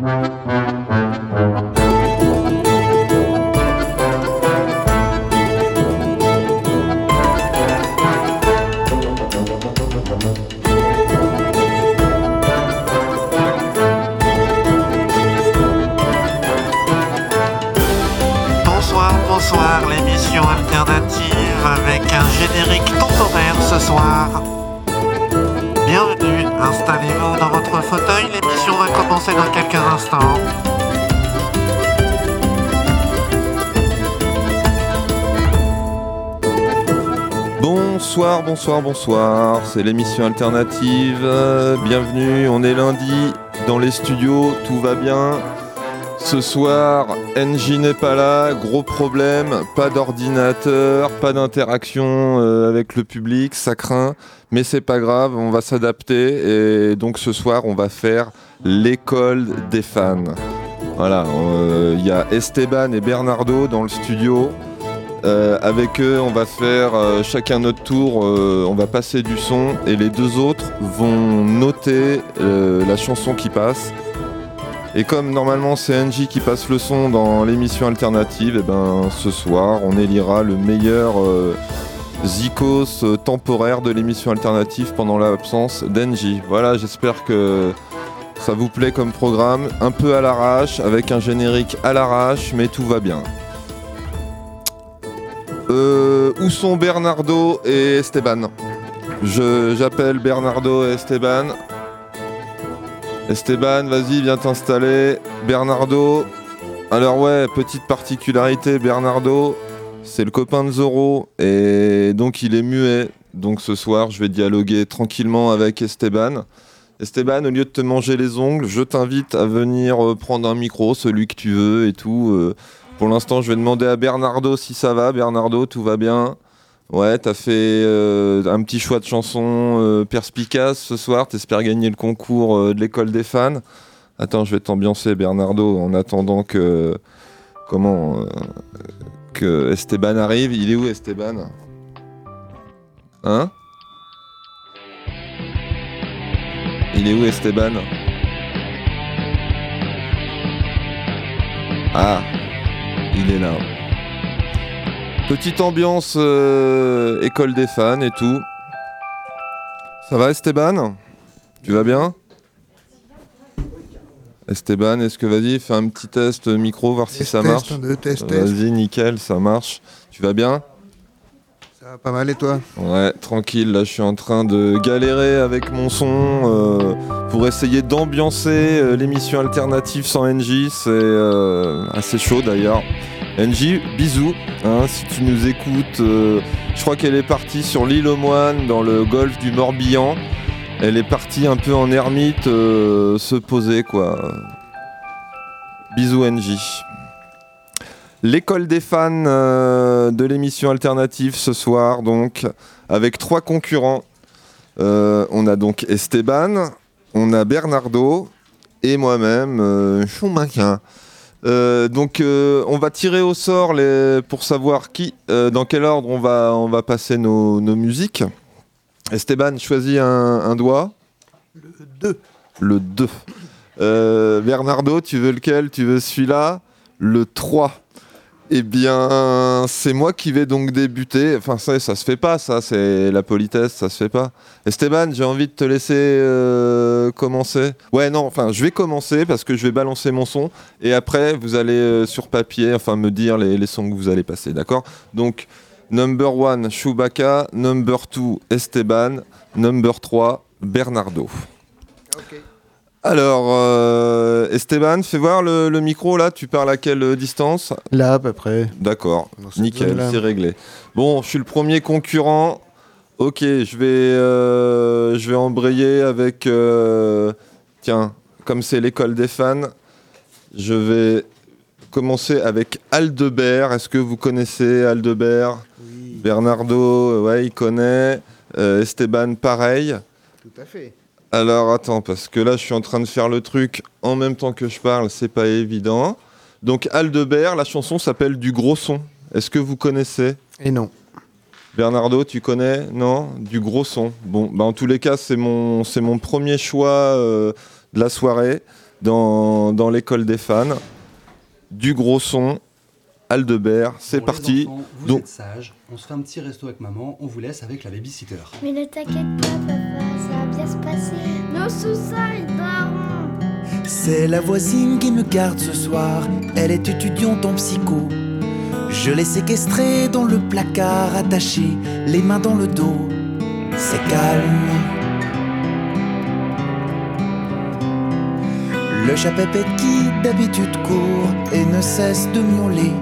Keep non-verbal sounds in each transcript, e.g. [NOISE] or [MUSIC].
Bonsoir, Bonsoir, bonsoir. C'est l'émission alternative. Bienvenue, on est lundi dans les studios, tout va bien. Ce soir, NJ n'est pas là, gros problème, pas d'ordinateur, pas d'interaction euh, avec le public, ça craint, mais c'est pas grave, on va s'adapter et donc ce soir on va faire l'école des fans. Voilà, euh, il y a Esteban et Bernardo dans le studio. Euh, avec eux, on va faire euh, chacun notre tour, euh, on va passer du son et les deux autres vont noter la chanson qui passe. Et comme normalement c'est NJ qui passe le son dans l'émission alternative, et ben ce soir on élira le meilleur zikos temporaire de l'émission alternative pendant l'absence d'NJ. Voilà, j'espère que ça vous plaît comme programme, un peu à l'arrache, avec un générique à l'arrache, mais tout va bien. Euh, où sont Bernardo et Esteban J'appelle Bernardo et Esteban. Esteban, vas-y, viens t'installer. Bernardo. Alors ouais, petite particularité, Bernardo, c'est le copain de Zoro et donc il est muet. Donc ce soir, je vais dialoguer tranquillement avec Esteban. Esteban, au lieu de te manger les ongles, je t'invite à venir euh, prendre un micro, celui que tu veux et tout. euh. Pour l'instant, je vais demander à Bernardo si ça va. Bernardo, tout va bien Ouais, t'as fait euh, un petit choix de chanson euh, perspicace ce soir. T'espères gagner le concours euh, de l'école des fans. Attends, je vais t'ambiancer, Bernardo, en attendant que. Comment Que Esteban arrive. Il est où, Esteban? Hein? Il est où, Esteban? Ah, il est là. Petite ambiance euh, école des fans et tout. Ça va Esteban? Tu vas bien? Esteban, est-ce que vas-y, fais un petit test micro, voir si Test, ça marche. Vas-y, nickel, ça marche. Tu vas bien? Ça va pas mal et toi? Ouais, tranquille, là je suis en train de galérer avec mon son euh, pour essayer d'ambiancer euh, l'émission alternative sans NJ. C'est assez chaud d'ailleurs. NJ, bisous, hein, si tu nous écoutes. euh, je crois qu'elle est partie sur l'île aux Moines dans le golfe du Morbihan. Elle est partie un peu en ermite euh, se poser quoi. Bisous NJ. L'école des fans euh, de l'émission alternative ce soir, donc, avec trois concurrents. On a donc Esteban, on a Bernardo et moi-même, Schumacher. Euh, donc, euh, on va tirer au sort les, pour savoir qui, euh, dans quel ordre on va, on va passer nos, nos musiques. Esteban, choisis un, un doigt. Le 2. Le 2. Euh, Bernardo, tu veux lequel? Tu veux celui-là? Le 3. Eh bien, c'est moi qui vais donc débuter. Enfin, ça, ça se fait pas, ça, c'est la politesse, ça se fait pas. Esteban, j'ai envie de te laisser euh, commencer. Ouais, non, enfin, je vais commencer parce que je vais balancer mon son et après, vous allez euh, sur papier, enfin, me dire les, les sons que vous allez passer, d'accord? Donc, number 1, Chewbacca. Number 2, Esteban. Number 3, Bernardo. Alors, euh, Esteban, fais voir le, le micro là, tu parles à quelle distance Là, à peu près. D'accord, nickel, c'est réglé. Bon, je suis le premier concurrent. Ok, je vais, euh, je vais embrayer avec. euh, tiens, comme c'est l'école des fans, je vais commencer avec Aldebert. Est-ce que vous connaissez Aldebert? Oui, Bernardo, ouais, il connaît. Esteban, pareil. tout à fait. Alors attends, parce que là je suis en train de faire le truc en même temps que je parle, c'est pas évident. Donc Aldebert, la chanson s'appelle Du gros son. Est-ce que vous connaissez? Et non. Bernardo, tu connais? Non? Du gros son. Bon, bah en tous les cas, c'est mon, c'est mon premier choix euh, de la soirée. dans, dans l'école des fans. Du gros son, Aldebert, c'est Bon, les parti. enfants, vous Donc- êtes sages, on se fait un petit resto avec maman, on vous laisse avec la babysitter. Mais ne t'inquiète pas, papa, C'est la voisine qui me garde ce soir. Elle est étudiante en psycho. Je l'ai séquestrée dans le placard, attachée, les mains dans le dos. C'est calme. Le chat pépette qui d'habitude court et ne cesse de miauler.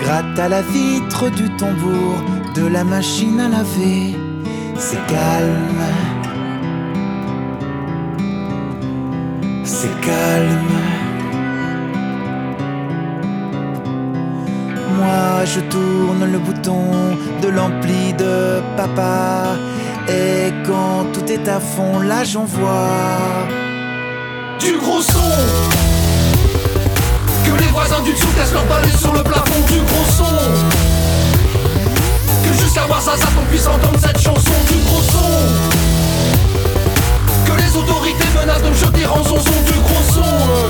Gratte à la vitre du tambour de la machine à laver. C'est calme. C'est calme. Moi, je tourne le bouton de l'ampli de papa. Et quand tout est à fond, là j'envoie. du gros son Que les voisins du dessous cassent leur balai sur le plafond du gros son Que jusqu'à voir ça, ça qu'on puisse entendre cette chanson du gros son les autorités menacent de me jeter en son du gros son euh.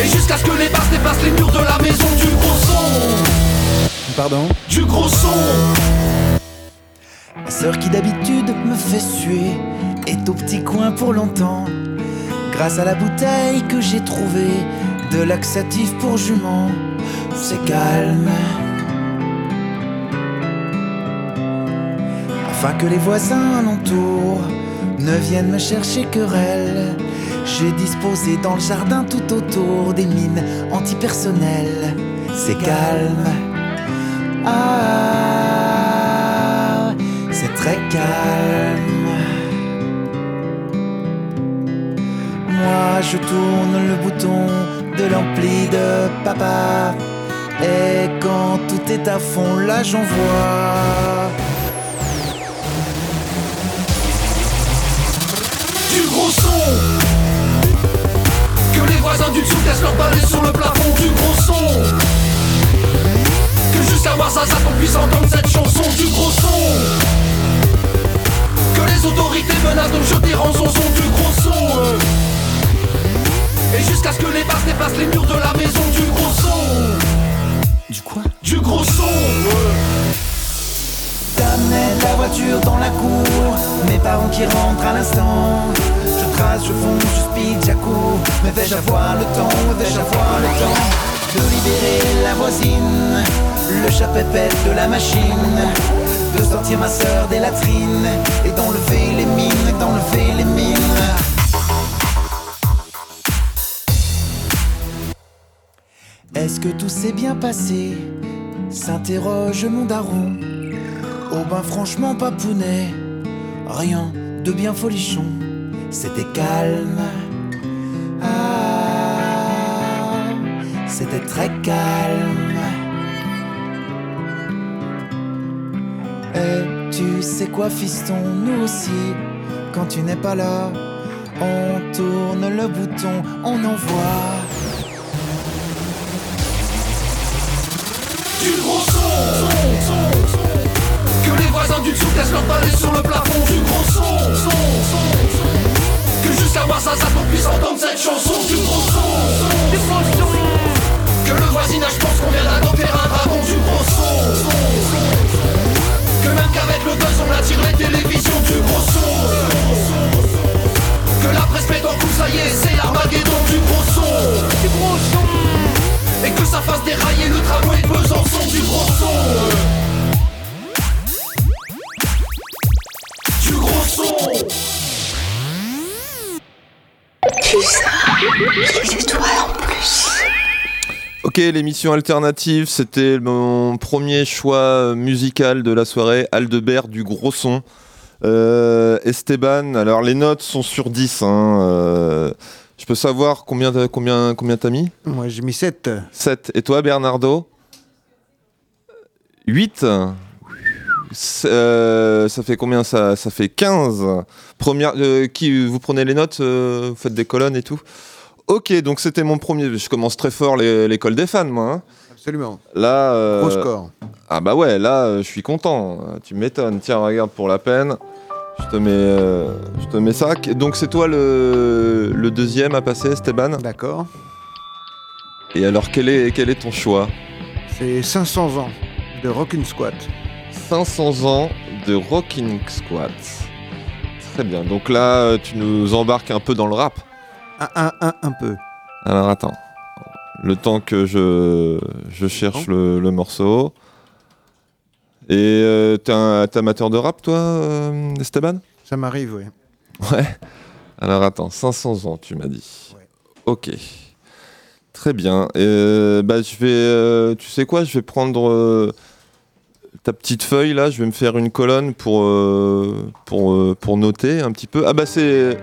Et jusqu'à ce que les basses dépassent les murs de la maison du gros son Pardon Du gros son Ma sœur qui d'habitude me fait suer est au petit coin pour longtemps. Grâce à la bouteille que j'ai trouvée de laxatif pour jument, c'est calme. Afin que les voisins alentour ne viennent me chercher querelle, j'ai disposé dans le jardin tout autour des mines antipersonnelles. C'est calme. Ah, c'est très calme. Moi, je tourne le bouton de l'ampli de papa. Et quand tout est à fond, là j'envoie. du Dessous cassent leur balai sur le plafond du gros son Que jusqu'à voir ça, ça qu'on puisse entendre cette chanson du gros son Que les autorités menacent de me jeter en son du gros son euh. Et jusqu'à ce que les basses dépassent les murs de la maison du gros son Du quoi? Du gros son euh. T'amènes la voiture dans la cour, mes parents qui rentrent à l'instant. Je fonce, je speed, j'accours. Mais vais-je avoir le temps, vais-je avoir le temps de libérer la voisine, le chat pépette de la machine, de sortir ma sœur des latrines et d'enlever les mines, d'enlever les mines. Est-ce que tout s'est bien passé? S'interroge mon daron. Oh ben franchement papounet, rien de bien folichon, c'était calme. Ah, c'était très calme. Et tu sais quoi fiston, nous aussi, quand tu n'es pas là, on tourne le bouton, on envoie. du gros son Que les voisins du dessous cassent leur balai sur le plafond du gros son Que jusqu'à voir ça, puisse entendre cette chanson du gros son Que le voisinage pense qu'on vient d'adopter un dragon du gros son Que même qu'avec le buzz on attire les télévisions du gros son Que la presse met en coup, ça y est, c'est l'armageddon du gros son Du gros son et que ça fasse dérailler le tramway de Besançon du gros son Du gros son Ok, l'émission alternative, c'était mon premier choix musical de la soirée, Aldebert du gros son. Euh, Esteban, alors les notes sont sur 10. hein, euh, je peux savoir combien t'as combien, combien t'as mis? Moi, j'ai mis 7. 7. Et toi, Bernardo? 8 Euh, ça fait combien ça Ça fait 15. Première, euh, qui, vous prenez les notes, euh, vous faites des colonnes et tout Ok, donc c'était mon premier. Je commence très fort l'école des fans, moi. hein. Absolument. Là, Gros score. ah bah ouais, là, je suis content. Euh, Tu m'étonnes. Tiens, regarde pour la peine. Je te mets, je te mets ça. Donc c'est toi le, le deuxième à passer, Esteban. D'accord. Et alors quel est, quel est ton choix? C'est 500 ans de Rockin' Squat. 500 ans de Rocking Squat. Très bien. Donc là, euh, tu nous embarques un peu dans le rap. Un, un, un, un peu. Alors attends. Le temps que je, je cherche le, le morceau. Et euh, t'es un t'es amateur de rap, toi, euh, Esteban? Ça m'arrive, oui. Ouais. Alors attends, 500 ans, tu m'as dit. Ouais. Ok. Très bien. Euh, bah, je vais. euh, tu sais quoi? Je vais prendre ta petite feuille là. Je vais me faire une colonne pour euh, pour euh, pour noter un petit peu. Ah bah c'est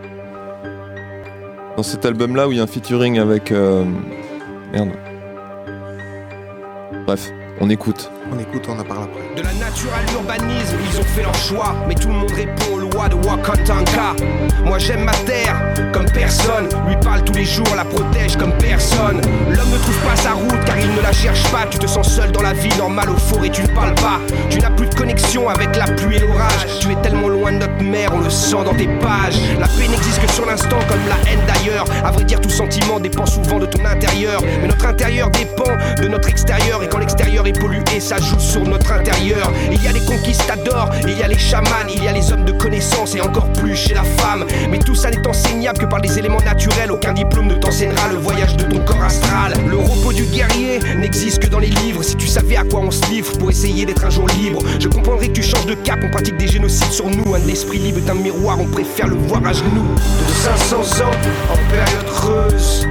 dans cet album là où il y a un featuring avec. euh, Merde. Bref, on écoute. On écoute, on en parle après. De la nature à l'urbanisme, ils ont fait leur choix. Mais tout le monde répond aux lois de Wakantanka. Moi j'aime ma terre comme personne. Lui parle tous les jours, la protège comme personne. L'homme Tu te sens seul dans la vie, normal au forêt, tu ne parles pas. Tu n'as plus de avec la pluie et l'orage. Tu es tellement loin de notre mère, on le sent dans tes pages. La paix n'existe que sur l'instant comme la haine d'ailleurs. À vrai dire, tout sentiment dépend souvent de ton intérieur. Mais notre intérieur dépend de notre extérieur. Et quand l'extérieur est pollué, ça joue sur notre intérieur. Il y a les conquistadors, il y a les chamans, il y a les hommes de connaissance et encore plus chez la femme. Mais tout ça n'est enseignable que par des éléments naturels. Aucun diplôme ne t'enseignera le voyage de ton corps astral. Le repos du guerrier n'existe que dans les livres. Si tu savais à quoi on se livre pour essayer d'être un jour libre, je comprendrais que tu changes de cap. On pratique des génocides sur nous. Un esprit libre est un miroir, on préfère le voir à genoux. De 500 ans en période creuse,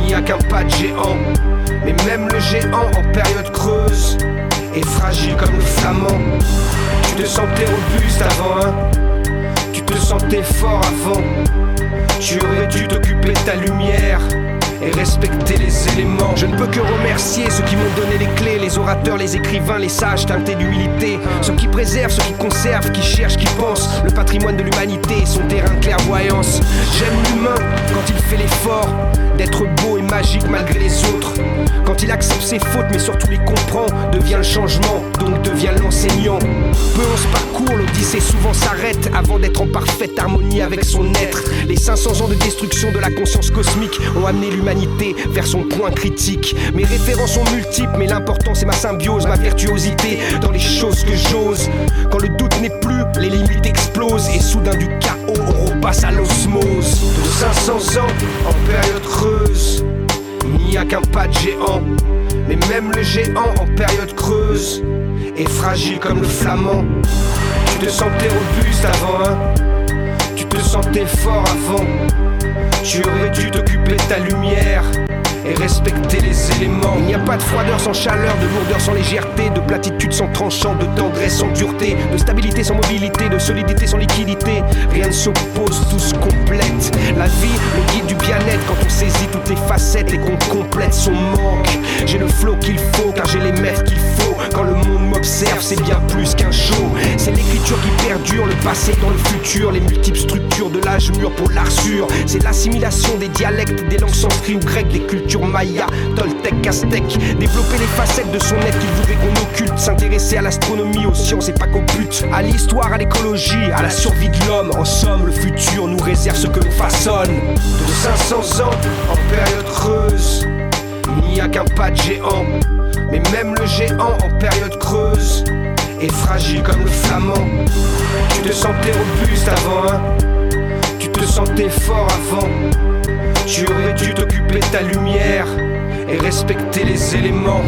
il n'y a qu'un pas de géant. Mais même le géant en période creuse est fragile comme le flamand. Tu te sentais robuste avant, hein Tu te sentais fort avant. Tu aurais dû t'occuper de ta lumière et respecter les éléments. Je ne peux que remercier ceux qui m'ont donné les clés, les orateurs, les écrivains, les sages teintés d'humilité, ceux qui préservent, ceux qui conservent, qui cherchent, qui pensent, le patrimoine de l'humanité son terrain de clairvoyance. J'aime l'humain quand il fait l'effort d'être beau et magique malgré les autres. Quand il accepte ses fautes mais surtout les comprend, devient le changement, donc devient l'enseignant. Peu on se parcourt, l'odyssée souvent s'arrête avant d'être en parfaite harmonie avec son être. Les 500 ans de destruction de la conscience cosmique ont amené l'humanité vers son point critique. Mes références sont multiples, mais l'important c'est ma symbiose, ma virtuosité dans les choses que j'ose. Quand le doute n'est plus, les limites explosent et soudain du chaos on repasse à l'osmose. De 500 ans en période creuse, il n'y a qu'un pas de géant. Mais même le géant en période creuse est fragile comme le flamand. Tu te sentais robuste avant, hein Tu te sentais fort avant. Tu aurais dû t'occuper de ta lumière et respecter les éléments. Il n'y a pas de froideur sans chaleur, de lourdeur sans légèreté, de platitude sans tranchant, de tendresse sans dureté, de stabilité sans mobilité, de solidité sans liquidité. Rien ne s'oppose, tout se complète. La vie, le guide du bien-être, quand on saisit toutes les facettes et qu'on complète son manque. J'ai le flow qu'il faut, car j'ai les maîtres qu'il faut. Quand le monde m'observe, c'est bien plus qu'un show. C'est l'écriture qui perdure, le passé dans le futur, les multiples structures de l'âge mûr pour l'arsure. C'est l'assimilation des dialectes, des langues sanskrites ou grecques, des cultures maya, toltec, aztèque. Développer les facettes de son être qu'il voudrait qu'on occulte. S'intéresser à l'astronomie, aux sciences et pas qu'au but. À l'histoire, à l'écologie, à la survie de l'homme. En somme, le futur nous réserve ce que l'on façonne. De 500 ans en période creuse, il n'y a qu'un pas de géant. Mais même le géant en période creuse est fragile comme le flamand. Tu te sentais robuste avant, hein Tu te sentais fort avant. Tu aurais dû t'occuper ta lumière et respecter les éléments.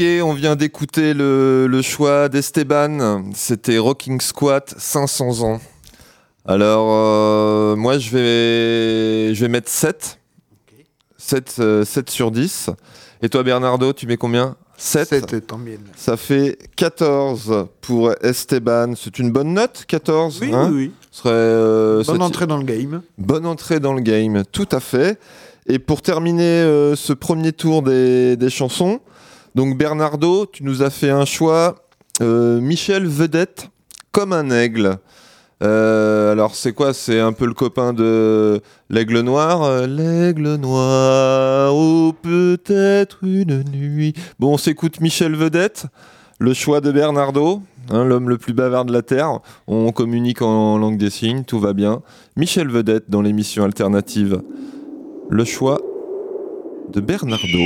On vient d'écouter le, le choix d'Esteban. C'était Rocking Squat 500 ans. Alors, euh, moi, je vais, je vais mettre 7. 7, euh, 7 sur 10. Et toi, Bernardo, tu mets combien? 7. 7 tant bien. Ça fait 14 pour Esteban. C'est une bonne note, 14 Oui, hein? oui, oui. Ce serait, euh, Bonne entrée dans le game. Bonne entrée dans le game, tout à fait. Et pour terminer euh, ce premier tour des, des chansons, Donc Bernardo, tu nous as fait un choix. euh, Michel Vedette, comme un aigle. Euh, alors c'est quoi? C'est un peu le copain de l'aigle noir? L'aigle noir, ou peut-être une nuit. Bon, on s'écoute Michel Vedette, le choix de Bernardo, hein, l'homme le plus bavard de la Terre. On communique en langue des signes, tout va bien. Michel Vedette dans l'émission alternative. Le choix de Bernardo.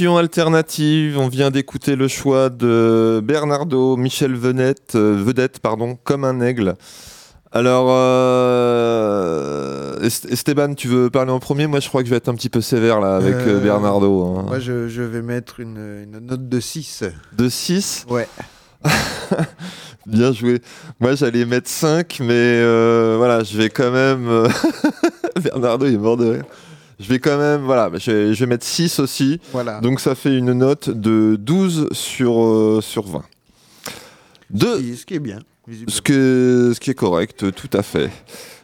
Émission alternative, on vient d'écouter le choix de Bernardo, Michel Venette, euh, Vedette, pardon, comme un aigle. Alors, euh, Est- Esteban, tu veux parler en premier? Moi, je crois que je vais être un petit peu sévère là avec euh, Euh, Bernardo. hein. Moi, je, je vais mettre une, une note de 6. De 6 Ouais. [LAUGHS] Bien joué. Moi, j'allais mettre 5, mais voilà, je vais quand même. [LAUGHS] Bernardo, il est mort de rire. Je vais quand même. Voilà, je vais, je vais mettre 6 aussi. Voilà. Donc, ça fait une note de 12 sur, euh, sur 20. Deux. Ce qui- est bien. Ce, que, ce qui est correct, tout à fait.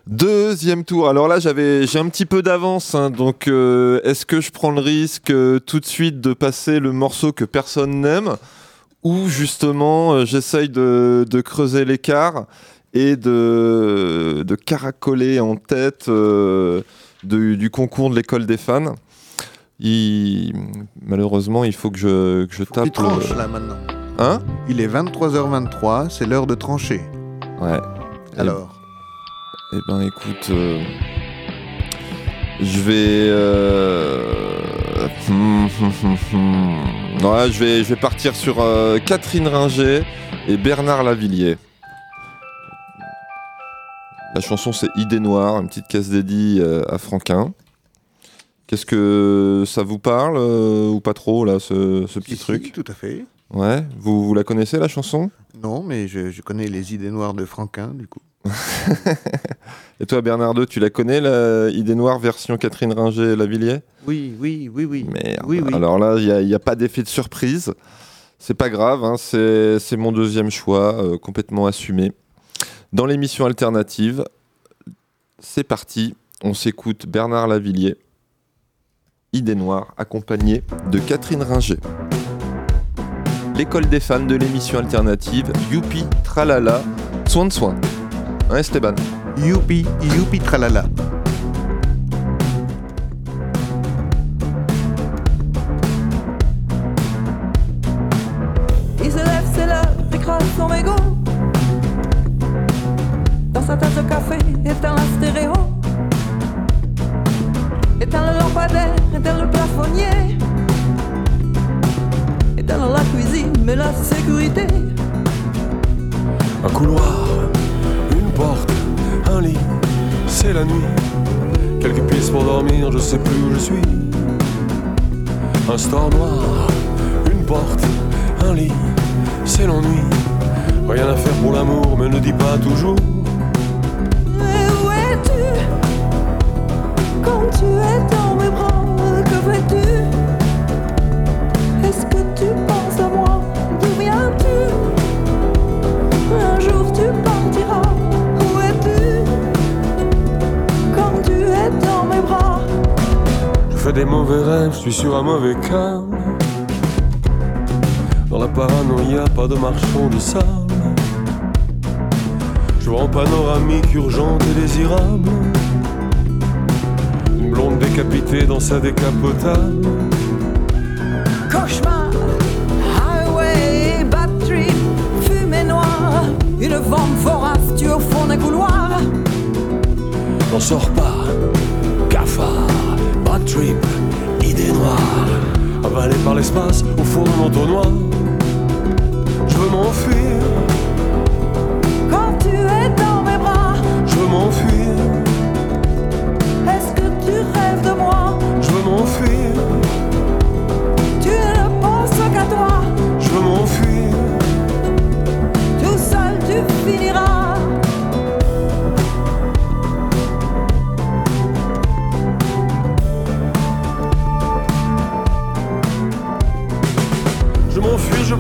Deuxième tour. Alors là, j'avais, j'ai un petit peu d'avance. hein, donc, euh, est-ce que je prends le risque euh, tout de suite de passer le morceau que personne n'aime? Ou justement euh, j'essaye de, de creuser l'écart et de, de caracoler en tête de- du concours de l'école des fans Il- Malheureusement, il faut que je, que je Il tape. tranche le- là maintenant. Hein? Il est 23h23, c'est l'heure de trancher. Ouais. Alors, Eh ben écoute, euh, je vais, euh, [LAUGHS] ouais, je vais, je vais partir sur euh, Catherine Ringer et Bernard Lavillier. La chanson c'est Idée Noire, une petite caisse dédiée euh, à Franquin. Qu'est-ce que ça vous parle euh, ou pas trop là, ce, ce petit si, si, truc? tout à fait. Ouais, vous, vous la connaissez la chanson? Non, mais je, je connais les idées noires de Franquin, du coup. [LAUGHS] Et toi Bernardo, tu la connais la Idée Noire version Catherine Ringer-Lavillier Oui, oui, oui, oui. Merde. Oui, oui. Alors là, il n'y a, pas d'effet de surprise. C'est pas grave, hein, c'est c'est mon deuxième choix, euh, complètement assumé. Dans l'émission alternative, c'est parti. On s'écoute Bernard Lavillier, Idée Noire, accompagné de Catherine Ringer. L'école des fans de l'émission alternative, Youpi Tralala, soin de soin. Hein Esteban Youpi, youpi, tralala. Mais la sécurité. Un couloir, une porte, un lit, c'est la nuit. Quelques pistes pour dormir, je sais plus où je suis. Un store noir, une porte, un lit, c'est l'ennui. Rien à faire pour l'amour, mais ne dis pas toujours. Et où es-tu? Quand tu es dans mes bras, que fais-tu? Fais des mauvais rêves, je suis sur un mauvais câble. Dans la paranoïa, pas de marchand de sable. Je vois en panoramique urgente et désirable. Une blonde décapitée dans sa décapotable. Cauchemar, highway, bad trip, fumée noire, une vente vorace tue au fond des couloirs. N'en sors pas, trip, idée noire. Avalé par l'espace au fond d'un entonnoir. Je veux m'enfuir, Quand tu es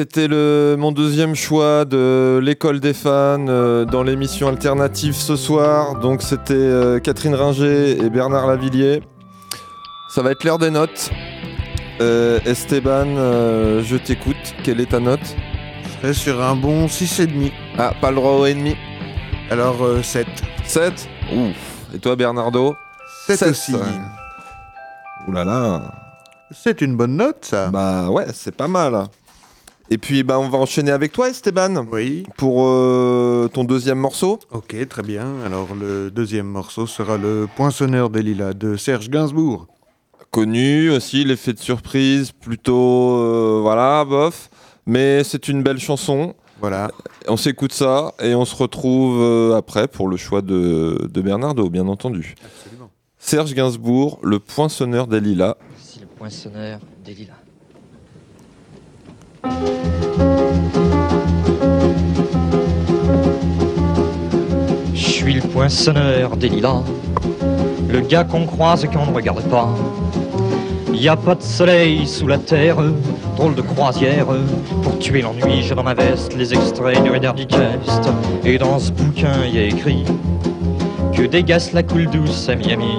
C'était le, mon deuxième choix de l'école des fans euh, dans l'émission alternative ce soir. Donc c'était euh, Catherine Ringer et Bernard Lavillier. Ça va être l'heure des notes. Euh, Esteban, je t'écoute. Quelle est ta note? Je serais sur un bon 6,5. Ah, pas le droit au ennemi. Alors euh, 7. 7 Ouf. Et toi Bernardo? 7 Sept. aussi. Ouh là là. C'est une bonne note, ça. Bah ouais, c'est pas mal. Et puis bah on va enchaîner avec toi Esteban Oui. pour euh, ton deuxième morceau. Ok, très bien. Alors le deuxième morceau sera le Poinçonneur des Lilas de Serge Gainsbourg. connu aussi, l'effet de surprise, plutôt euh, voilà, bof. Mais c'est une belle chanson. Voilà. On s'écoute ça et on se retrouve euh, après pour le choix de, de Bernardo, bien entendu. Absolument. Serge Gainsbourg, le poinçonneur des lilas. Voici le poinçonneur des lilas. Je suis le poinçonneur des lilas, le gars qu'on croise et qu'on ne regarde pas. Y a pas de soleil sous la terre, drôle de croisière. Pour tuer l'ennui, j'ai dans ma veste les extraits du Reader Digest. Et dans ce bouquin, y a écrit que dégasse la coule douce à Miami.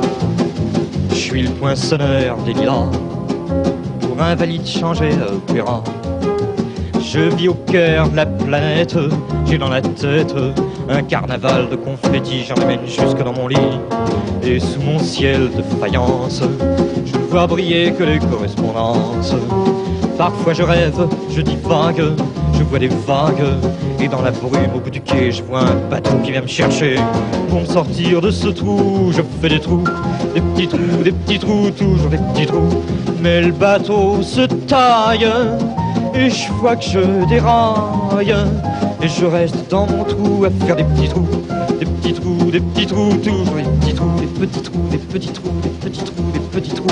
Je suis le poinçonneur des lilas, pour invalide changé à opéra. Je vis au cœur de la planète, j'ai dans la tête un carnaval de confettis, j'en amène jusque dans mon lit. Et sous mon ciel de faïence, je ne vois briller que les correspondances. Parfois je rêve, je dis vague, je vois des vagues. Et dans la brume au bout du quai, je vois un bateau qui vient me chercher. Pour me sortir de ce trou, je fais des trous, des petits trous, des petits trous, toujours des petits trous. Mais le bateau se taille, et je vois que je déraille. Et je reste dans mon trou à faire des petits trous, des petits trous, des petits trous, toujours des petits trous, des petits trous, des petits trous, des petits trous, des petits trous.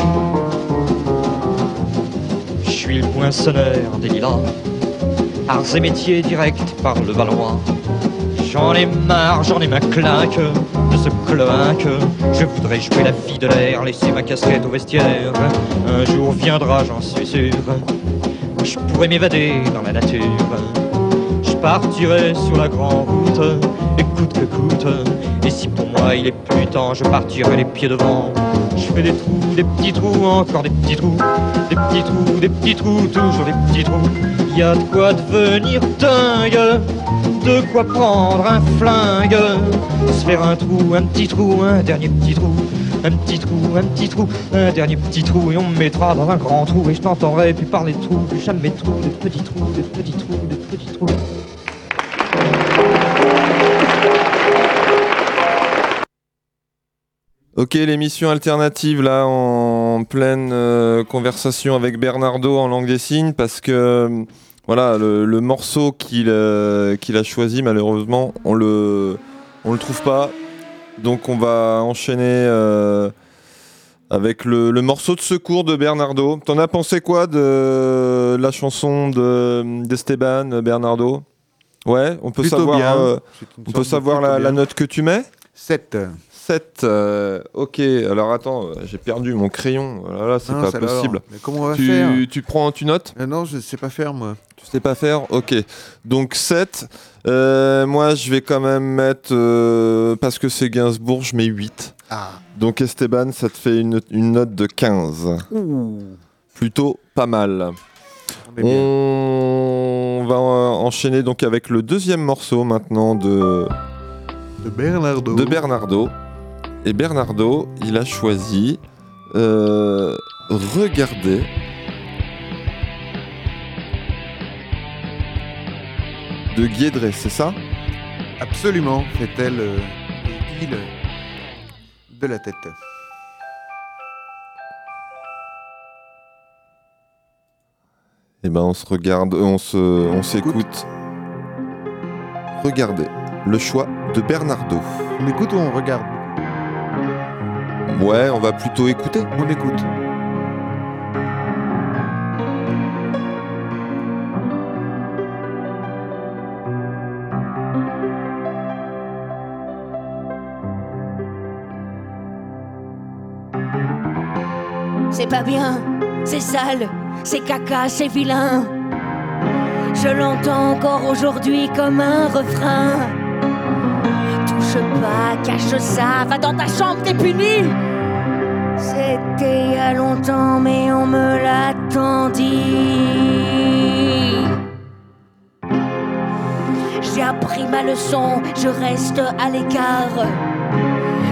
Je suis le poinçonneur des lilas, arts et métiers directs par le Valois. J'en ai marre, j'en ai ma claque de ce cloaque. Je voudrais jouer la fille de l'air, laisser ma casquette au vestiaire. Un jour viendra, j'en suis sûr. Je pourrais m'évader dans la nature. Je partirai sur la grande route, et coûte que coûte. Et si pour moi il est plus temps, je partirai les pieds devant. Je fais des trous, des petits trous, encore des petits trous, des petits trous, des petits trous, toujours des petits trous. Y a de quoi devenir dingue, de quoi prendre un flingue, se faire un trou, un petit trou, un dernier petit trou. Un petit trou, un petit trou, un dernier petit trou, et on me mettra dans un grand trou, et je t'entendrai plus parler de trous, plus jamais de trous, des petits trous, des petits trous, des petits trous. Ok, l'émission alternative là en pleine euh, conversation avec Bernardo en langue des signes parce que euh, voilà le, le morceau qu'il euh, qu'il a choisi malheureusement on le on le trouve pas. Donc on va enchaîner euh, avec le, le morceau de secours de Bernardo. T'en as pensé quoi de la chanson de d'Esteban Bernardo? Ouais, on peut Plutôt savoir on peut savoir la, la note que tu mets? 7. 7, euh, ok. Alors attends, euh, j'ai perdu mon crayon. Oh là c'est pas possible. Mais comment on va tu, faire Tu prends, tu notes Euh, Non, je sais pas faire moi. Tu sais pas faire Ok. Donc 7. Euh, moi, je vais quand même mettre, euh, parce que c'est Gainsbourg, je mets 8. Ah. Donc Esteban, ça te fait une, une note de 15. Ouh. Plutôt pas mal. On. On va enchaîner donc avec le deuxième morceau maintenant de, De Bernardo. de Bernardo. Et Bernardo, il a choisi euh, Regardez. De Guédré, c'est ça? Absolument, fait-elle euh, il de la tête. Eh ben on se regarde, euh, on se, on s'écoute. Regardez, le choix de Bernardo. On écoute ou on regarde? Ouais, on va plutôt écouter. On écoute. C'est pas bien, c'est sale, c'est caca, c'est vilain. Je l'entends encore aujourd'hui comme un refrain. Touche pas, cache ça, va dans ta chambre, t'es puni. C'était il y a longtemps, mais on me l'a tant dit. J'ai appris ma leçon, je reste à l'écart.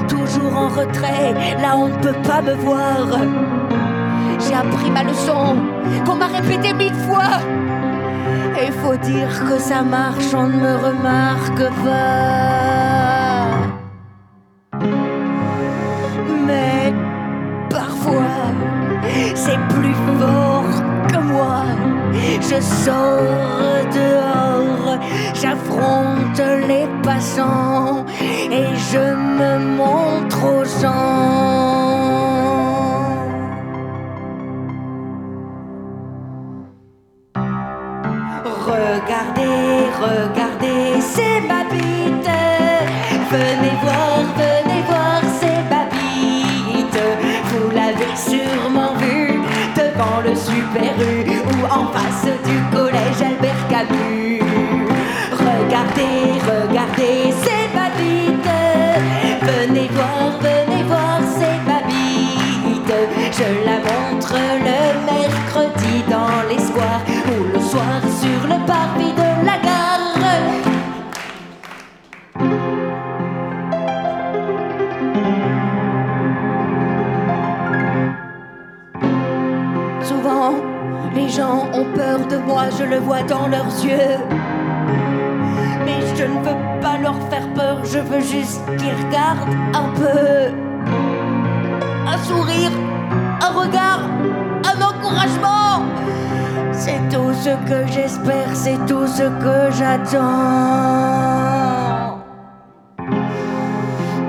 Toujours en retrait, là on ne peut pas me voir. J'ai appris ma leçon, qu'on m'a répété mille fois. Et faut dire que ça marche, on ne me remarque pas. C'est plus fort que moi. Je sors dehors, j'affronte les passants et je me montre aux gens. Regardez, regardez, sûrement vu devant le Super U ou en face du collège Albert Camus. Regardez, regardez, c'est ma bite. Venez voir, venez voir, c'est ma bite. Je la montre le mercredi dans les squares ou le soir sur le parvis de gens ont peur de moi, je le vois dans leurs yeux. Mais je ne veux pas leur faire peur, je veux juste qu'ils regardent un peu. Un sourire, un regard, un encouragement. C'est tout ce que j'espère, c'est tout ce que j'attends.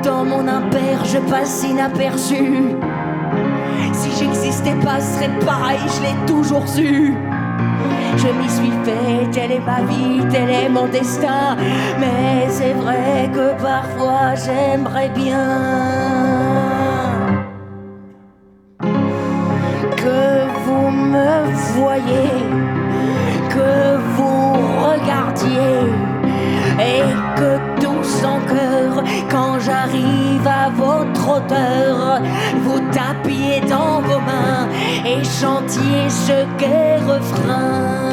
Dans mon impair, je passe inaperçu. Pas, serait pareil, je l'ai toujours su. Je m'y suis fait, telle est ma vie, tel est mon destin. Mais c'est vrai que parfois j'aimerais bien que vous me voyez, que vous regardiez et que tous en cœur, quand j'arrive à votre hauteur, vous tapiez dans vos mains et chantiez ce gai refrain.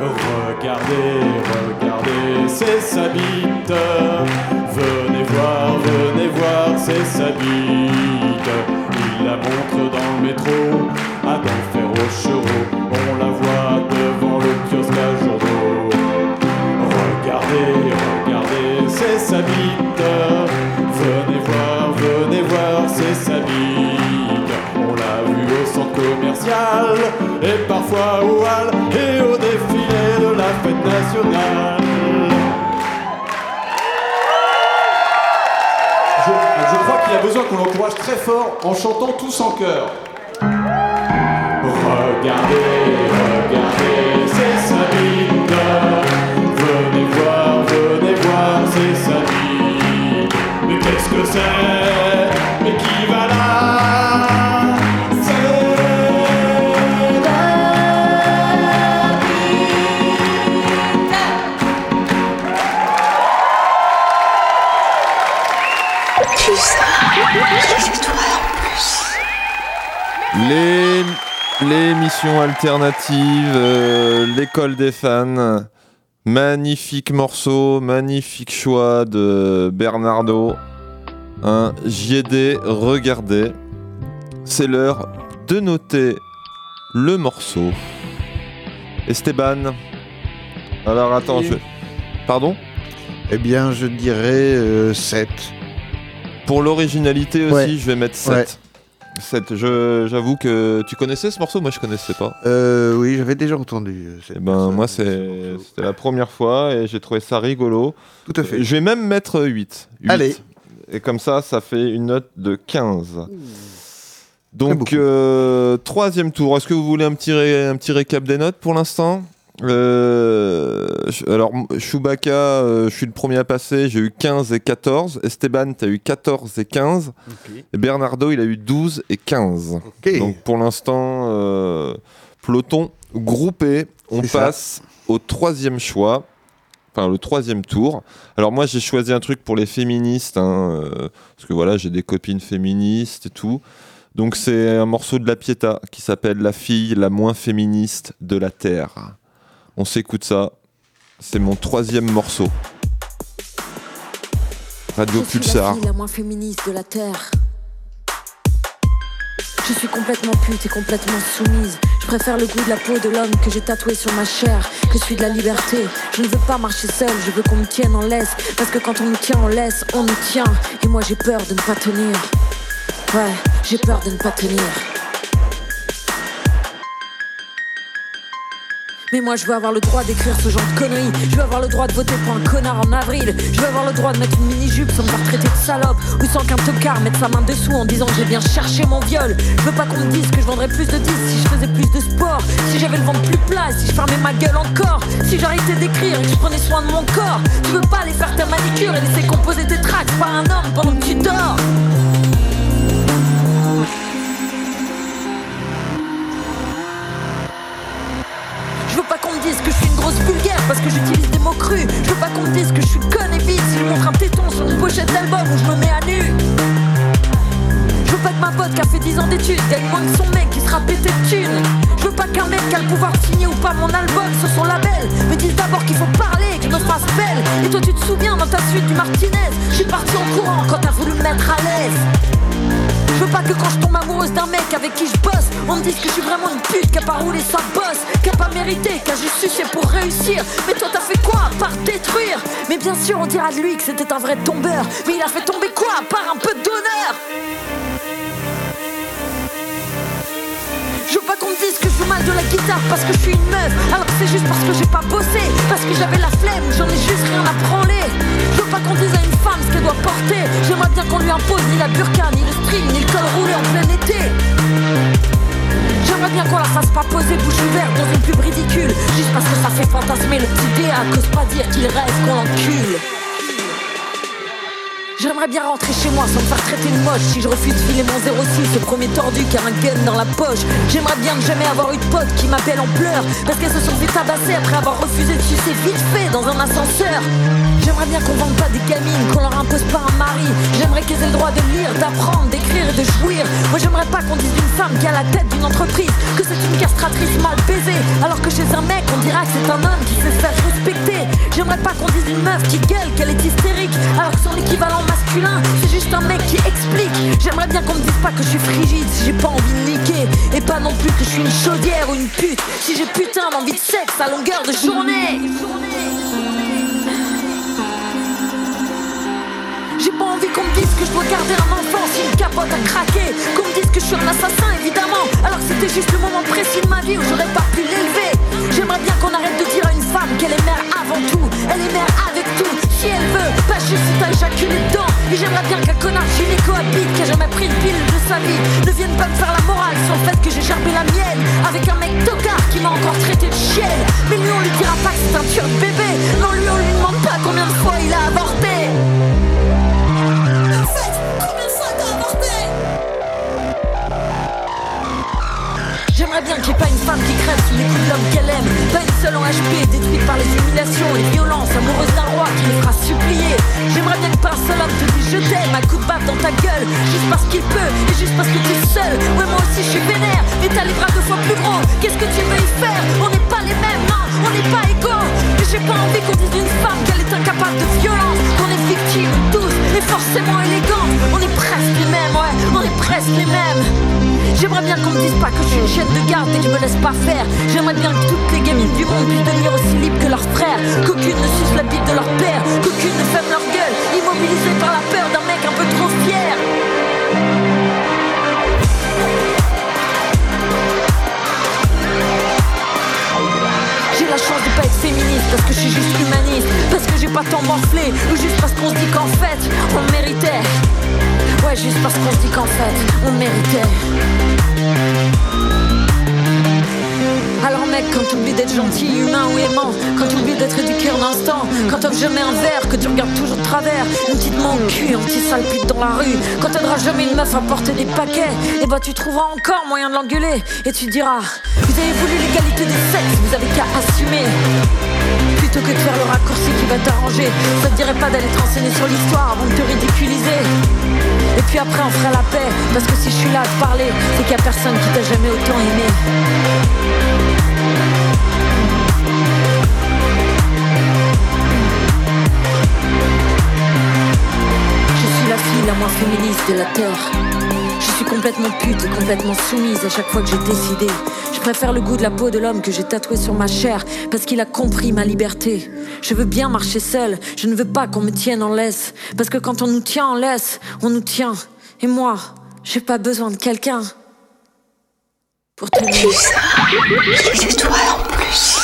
Regardez, regardez, c'est sa bite. Venez voir, venez voir, c'est sa bite. Il la montre dans le métro, à d'enfer au chevaux. On la voit devant le kiosque à journaux. Regardez, c'est sa bite. Venez voir, venez voir, c'est sa bite. On l'a vu au centre commercial, et parfois au hall, et au défilé de la fête nationale. Je, crois qu'il a besoin qu'on l'encourage très fort en chantant tous en chœur. Regardez, c'est qui va là en plus. Les l'émission alternative, euh, l'école des fans. Magnifique morceau, magnifique choix de Bernardo. Un JD, regardez. C'est l'heure de noter le morceau. Esteban. Alors attends, Oui. je... Pardon? Eh bien, je dirais 7. Pour l'originalité aussi, Ouais. je vais mettre 7. 7. Je- J'avoue que tu connaissais ce morceau? Moi, je connaissais pas. Euh, oui, j'avais déjà entendu. euh, cette Eh ben, moi, c'est- c'était la première fois et j'ai trouvé ça rigolo. Tout à fait. Je vais même mettre 8. Allez. Et comme ça, ça fait une note de 15. Donc, euh, troisième tour. Est-ce que vous voulez un petit, ré- un petit récap des notes pour l'instant? Euh, alors, Chewbacca, euh, je suis le premier à passer, j'ai eu 15 et 14. Esteban, tu as eu 14 et 15. Et Bernardo, il a eu 12 et 15. Donc, pour l'instant, euh, peloton groupé. On C'est ça. passe au troisième choix. Enfin, le troisième tour. Alors, moi, j'ai choisi un truc pour les féministes. hein, euh, parce que voilà, j'ai des copines féministes et tout. Donc, c'est un morceau de La Pietà qui s'appelle La fille la moins féministe de la Terre. On s'écoute ça. C'est mon troisième morceau. Radio Je suis la Pulsar. fille la moins féministe de la Terre. Je suis complètement pute et complètement soumise. Préfère le goût de la peau de l'homme que j'ai tatoué sur ma chair, que celui de la liberté. Je ne veux pas marcher seul, je veux qu'on me tienne en laisse. Parce que quand on nous tient en laisse, on nous tient. Et moi j'ai peur de ne pas tenir. Ouais, j'ai peur de ne pas tenir. Mais moi je veux avoir le droit d'écrire ce genre de conneries. Je veux avoir le droit de voter pour un connard en avril. Je veux avoir le droit de mettre une mini-jupe sans me faire traiter de salope. Ou sans qu'un tocard mette sa main dessous en disant j'ai bien cherché mon viol. Je veux pas qu'on me dise que je vendrais plus de disques si je faisais plus de sport. Si j'avais le ventre plus plat, si je fermais ma gueule encore. Si j'arrêtais d'écrire et que je prenais soin de mon corps. Tu veux pas aller faire ta manicure et laisser composer tes tracks par un homme pendant que tu dors Je veux pas qu'on me dise que je suis une grosse vulgaire parce que j'utilise des mots crus. Je veux pas qu'on me dise que je suis conne et vide si je montre un téton sur une pochette d'album où je me mets à nu. Je veux pas que ma pote qui a fait 10 ans d'études gagne moins son mec qui sera pété de thunes. Je veux pas qu'un mec qui a le pouvoir signer ou pas mon album sur son label me dise d'abord qu'il faut parler que je me fasse belle. Et toi tu te souviens dans ta suite du Martinez, je parti en courant quand t'as voulu me mettre à l'aise. Je veux pas que quand je tombe amoureuse d'un mec avec qui je bosse, on me dise que je suis vraiment une pute qui a pas roulé sa bosse, qui a pas mérité, qui a juste sucé pour réussir. Mais toi t'as fait quoi à part détruire? Mais bien sûr on dira de lui que c'était un vrai tombeur, mais il a fait tomber quoi? À part un peu d'honneur Je veux pas qu'on me dise que je joue mal de la guitare parce que je suis une meuf. Alors que c'est juste parce que j'ai pas bossé Parce que j'avais la flemme, j'en ai juste rien à branler. Je veux pas qu'on dise à une femme ce qu'elle doit porter. J'aimerais bien qu'on lui impose ni la burqa, ni le string, ni le col roulé en plein été. J'aimerais bien qu'on la fasse pas poser bouche ouverte dans une pub ridicule Juste parce que ça fait fantasmer le petit dé à cause pas dire qu'il rêve qu'on l'encule J'aimerais bien rentrer chez moi sans me faire traiter de moche. Si je refuse de filer mon 06 au premier tordu qui a un gun dans la poche. J'aimerais bien ne jamais avoir eu de potes qui m'appellent en pleurs. Parce qu'elles se sont fait tabasser après avoir refusé de sucer vite fait dans un ascenseur. J'aimerais bien qu'on vende pas des gamines, qu'on leur impose pas un mari. J'aimerais qu'elles aient le droit de lire, d'apprendre, d'écrire et de jouir. Moi j'aimerais pas qu'on dise d'une femme qui a la tête d'une entreprise Que c'est une castratrice mal baisée. Alors que chez un mec on dira que c'est un homme qui se faire respecter. J'aimerais pas qu'on dise d'une meuf qui gueule qu'elle est hystérique Alors que son équivalent c'est juste un mec qui explique. J'aimerais bien qu'on me dise pas que je suis frigide si j'ai pas envie de niquer. Et pas non plus que je suis une chaudière ou une pute. Si j'ai putain d'envie de sexe à longueur de journée. J'ai pas envie qu'on me dise que je dois garder un enfant si une capote a craqué Qu'on me dise que je suis un assassin évidemment. Alors c'était juste le moment précis de ma vie où j'aurais pas pu l'élever J'aimerais bien qu'on arrête de dire à une femme qu'elle est mère avant tout. Elle est mère avec tout. Si elle veut Pas juste si t'as éjaculé dedans Et j'aimerais bien qu'un connard gynéco habite Qui a jamais pris une pile de sa vie. Ne vienne pas me faire la morale sur le fait que j'ai gerbé la mienne. Avec un mec tocard qui m'a encore traité de chienne. Mais lui on lui dira pas que c'est un tueur de bébé. Non lui on lui demande pas combien de fois il a avorté J'aimerais bien n'y ait pas une femme qui crève sous les coups de l'homme qu'elle aime une seule en HP détruite par les humiliations Les violences. Amoureuses d'un roi qui les fera supplier. J'aimerais bien que pas un seul homme te dise je t'aime. Un coup de dans ta gueule Juste parce qu'il peut et juste parce que tu es seul. Ouais moi aussi je suis vénère. Mais t'as les bras deux fois plus gros. Qu'est-ce que tu veux y faire? On n'est pas les mêmes, non On n'est pas égaux. Mais j'ai pas envie qu'on dise d'une femme qu'elle est incapable de violence. Qu'on est victime tous et forcément élégante On est presque les mêmes, ouais. On est presque les mêmes. J'aimerais bien qu'on me dise pas que je suis une chaîne de garde et que je me laisse pas faire. J'aimerais bien que toutes les gamines du monde puissent devenir aussi libres que leurs frères. Qu'aucune ne suce la bite de leur père. Qu'aucune ne ferme leur gueule. Immobilisée par la peur d'un mec un peu trop fier. J'ai la chance de pas être féministe parce que je suis juste humaniste. Parce que j'ai pas tant morflé Ou juste parce qu'on se dit qu'en fait on méritait. Ouais juste parce qu'on se dit qu'en fait on méritait alors mec, quand t'oublies d'être gentil, humain ou aimant Quand t'oublies d'être éduqué en instant Quand t'offres jamais un verre, que tu regardes toujours de travers Une petite main au cul, un petit sale pute dans la rue Quand t'aideras jamais une meuf à porter des paquets Et bah tu trouveras encore moyen de l'engueuler Et tu diras, vous avez voulu l'égalité des sexes, vous avez qu'à assumer Plutôt que de faire le raccourci qui va t'arranger Ça te dirait pas d'aller te renseigner sur l'histoire avant de te ridiculiser. Et puis après on fera la paix Parce que si je suis là à te parler C'est qu'il y a personne qui t'a jamais autant aimé. Je suis la fille la moins féministe de la Terre Je suis complètement pute et complètement soumise à chaque fois que j'ai décidé. Je préfère le goût de la peau de l'homme que j'ai tatoué sur ma chair parce qu'il a compris ma liberté. Je veux bien marcher seul, je ne veux pas qu'on me tienne en laisse. Parce que quand on nous tient en laisse, on nous tient. Et moi, j'ai pas besoin de quelqu'un pour tenir. Les étoiles en plus.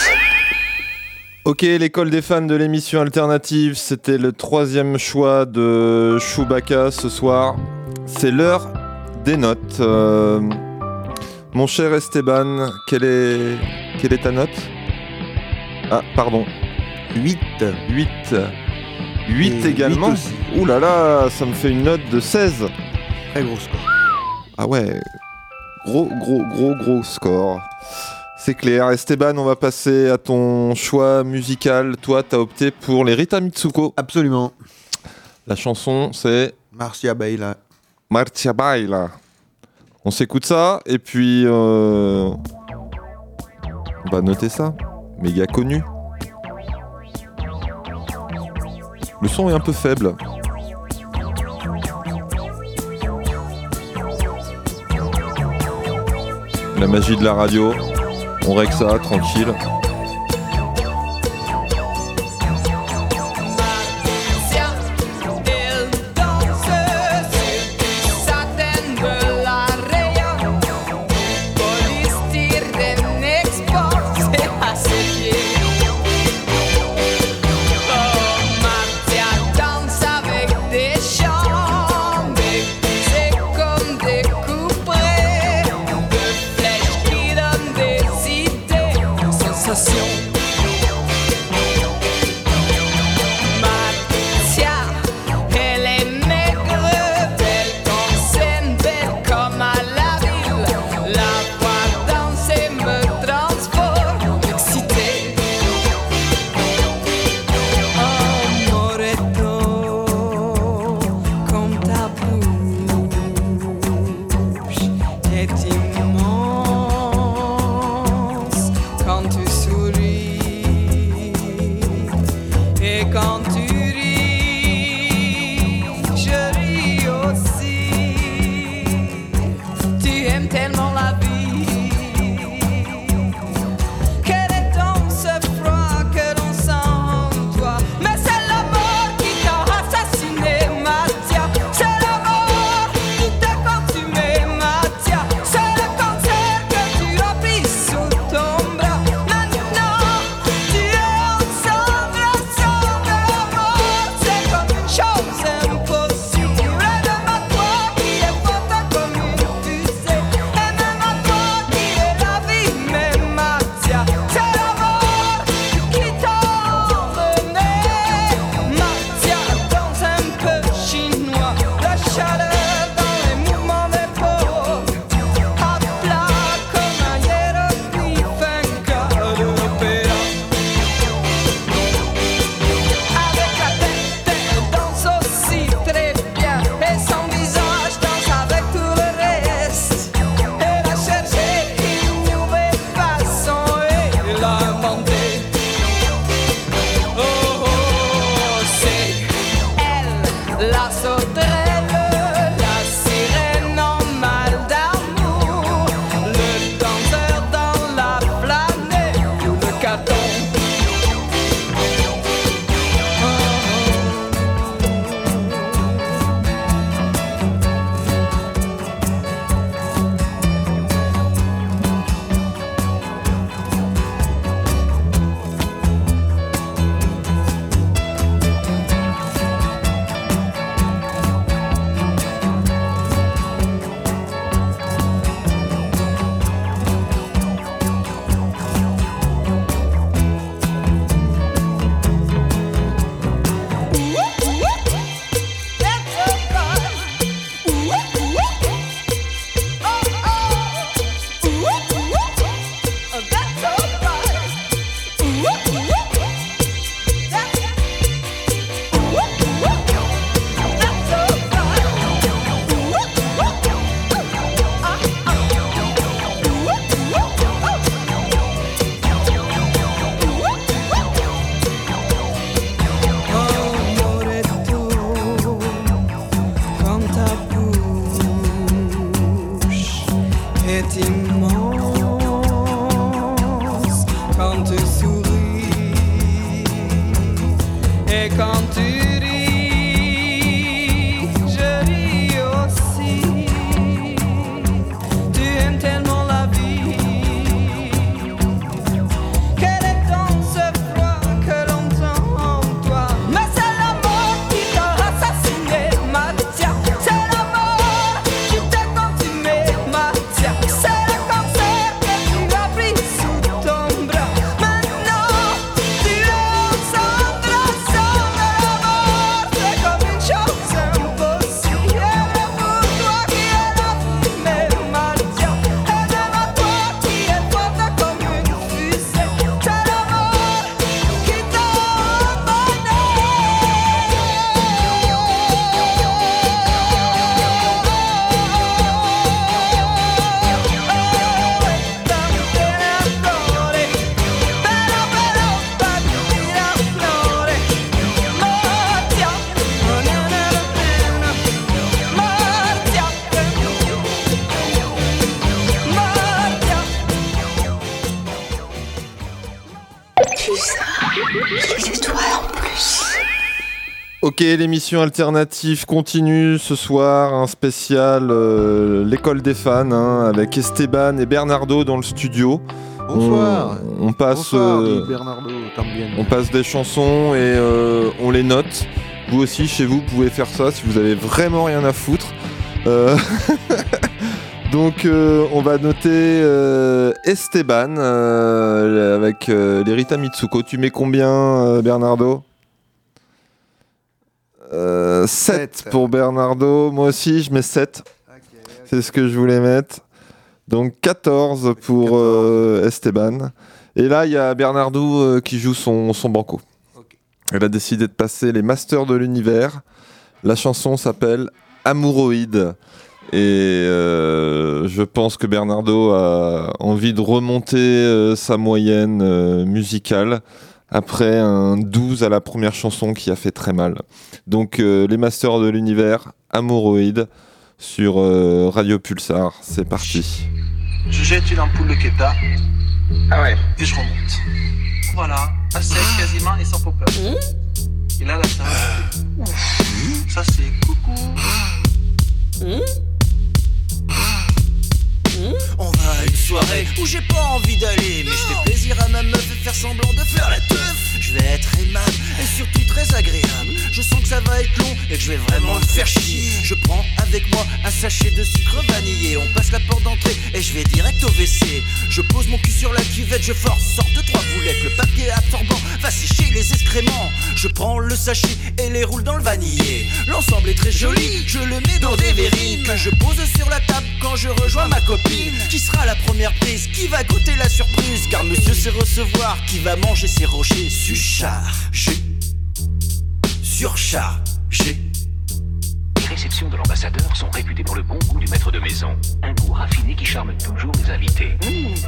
Ok, l'école des fans de l'émission alternative, c'était le troisième choix de Chewbacca ce soir. C'est l'heure des notes. Euh, mon cher Esteban, quelle est, quelle est ta note? Ah, pardon. 8. 8. 8 Et également huit aussi. Ouh là là, ça me fait une note de 16. Très gros score. Ah ouais, gros, gros, gros, gros score. C'est clair. Esteban, on va passer à ton choix musical. Toi, t'as opté pour les Rita Mitsuko. Absolument. La chanson, c'est Marcia Baila. Marcia Baila. On s'écoute ça et puis euh, on va noter ça. Méga connu. Le son est un peu faible. La magie de la radio. On règle ça tranquille. Ok, l'émission alternative continue ce soir, un spécial euh, l'école des fans hein, avec Esteban et Bernardo dans le studio. Bonsoir. On, on passe, Bonsoir, euh, Bernardo, on passe des chansons et euh, on les note. Vous aussi, chez vous, pouvez faire ça si vous avez vraiment rien à foutre. Euh, [LAUGHS] Donc, euh, on va noter euh, Esteban euh, avec euh, les Rita Mitsuko. Tu mets combien, euh, Bernardo 7 pour Bernardo. Moi aussi, je mets 7. C'est ce que je voulais mettre. Donc 14 pour euh, Esteban. Et là, il y a Bernardo euh, qui joue son, son banco. Elle a décidé de passer les Masters de l'univers. La chanson s'appelle Amouroïde. Et euh, je pense que Bernardo a envie de remonter euh, sa moyenne euh, musicale après un 12 à la première chanson qui a fait très mal. Donc euh, les Masters de l'univers, Amouroïde, sur euh, Radio Pulsar. C'est parti. Je jette une ampoule de Keta. Ah ouais. Et je remonte. Voilà, à sec quasiment et sans popper. Et là, là, ça va. Ça, c'est coucou. On va à une soirée où j'ai pas envie d'aller Mais je fais plaisir à ma meuf et faire semblant de faire la teuf. Je vais être aimable et surtout très agréable. Je sens que ça va être long et que je vais vraiment le faire chier. Je prends avec moi un sachet de sucre vanillé. On passe la porte d'entrée et je vais direct au WC Je pose mon cul sur la cuvette, je force, sors deux trois boulettes. Le papier absorbant va sécher les excréments. Je prends le sachet et les roule dans le vanillé. L'ensemble est très joli, je le mets dans des verrines. Que je pose sur la table quand je rejoins ma copine Qui sera la première prise, qui va goûter la surprise Car monsieur sait recevoir, qui va manger ses rochers Surchargé Surchargé Les réceptions de l'ambassadeur sont réputées pour le bon goût du maître de maison. Un goût raffiné qui charme toujours les invités.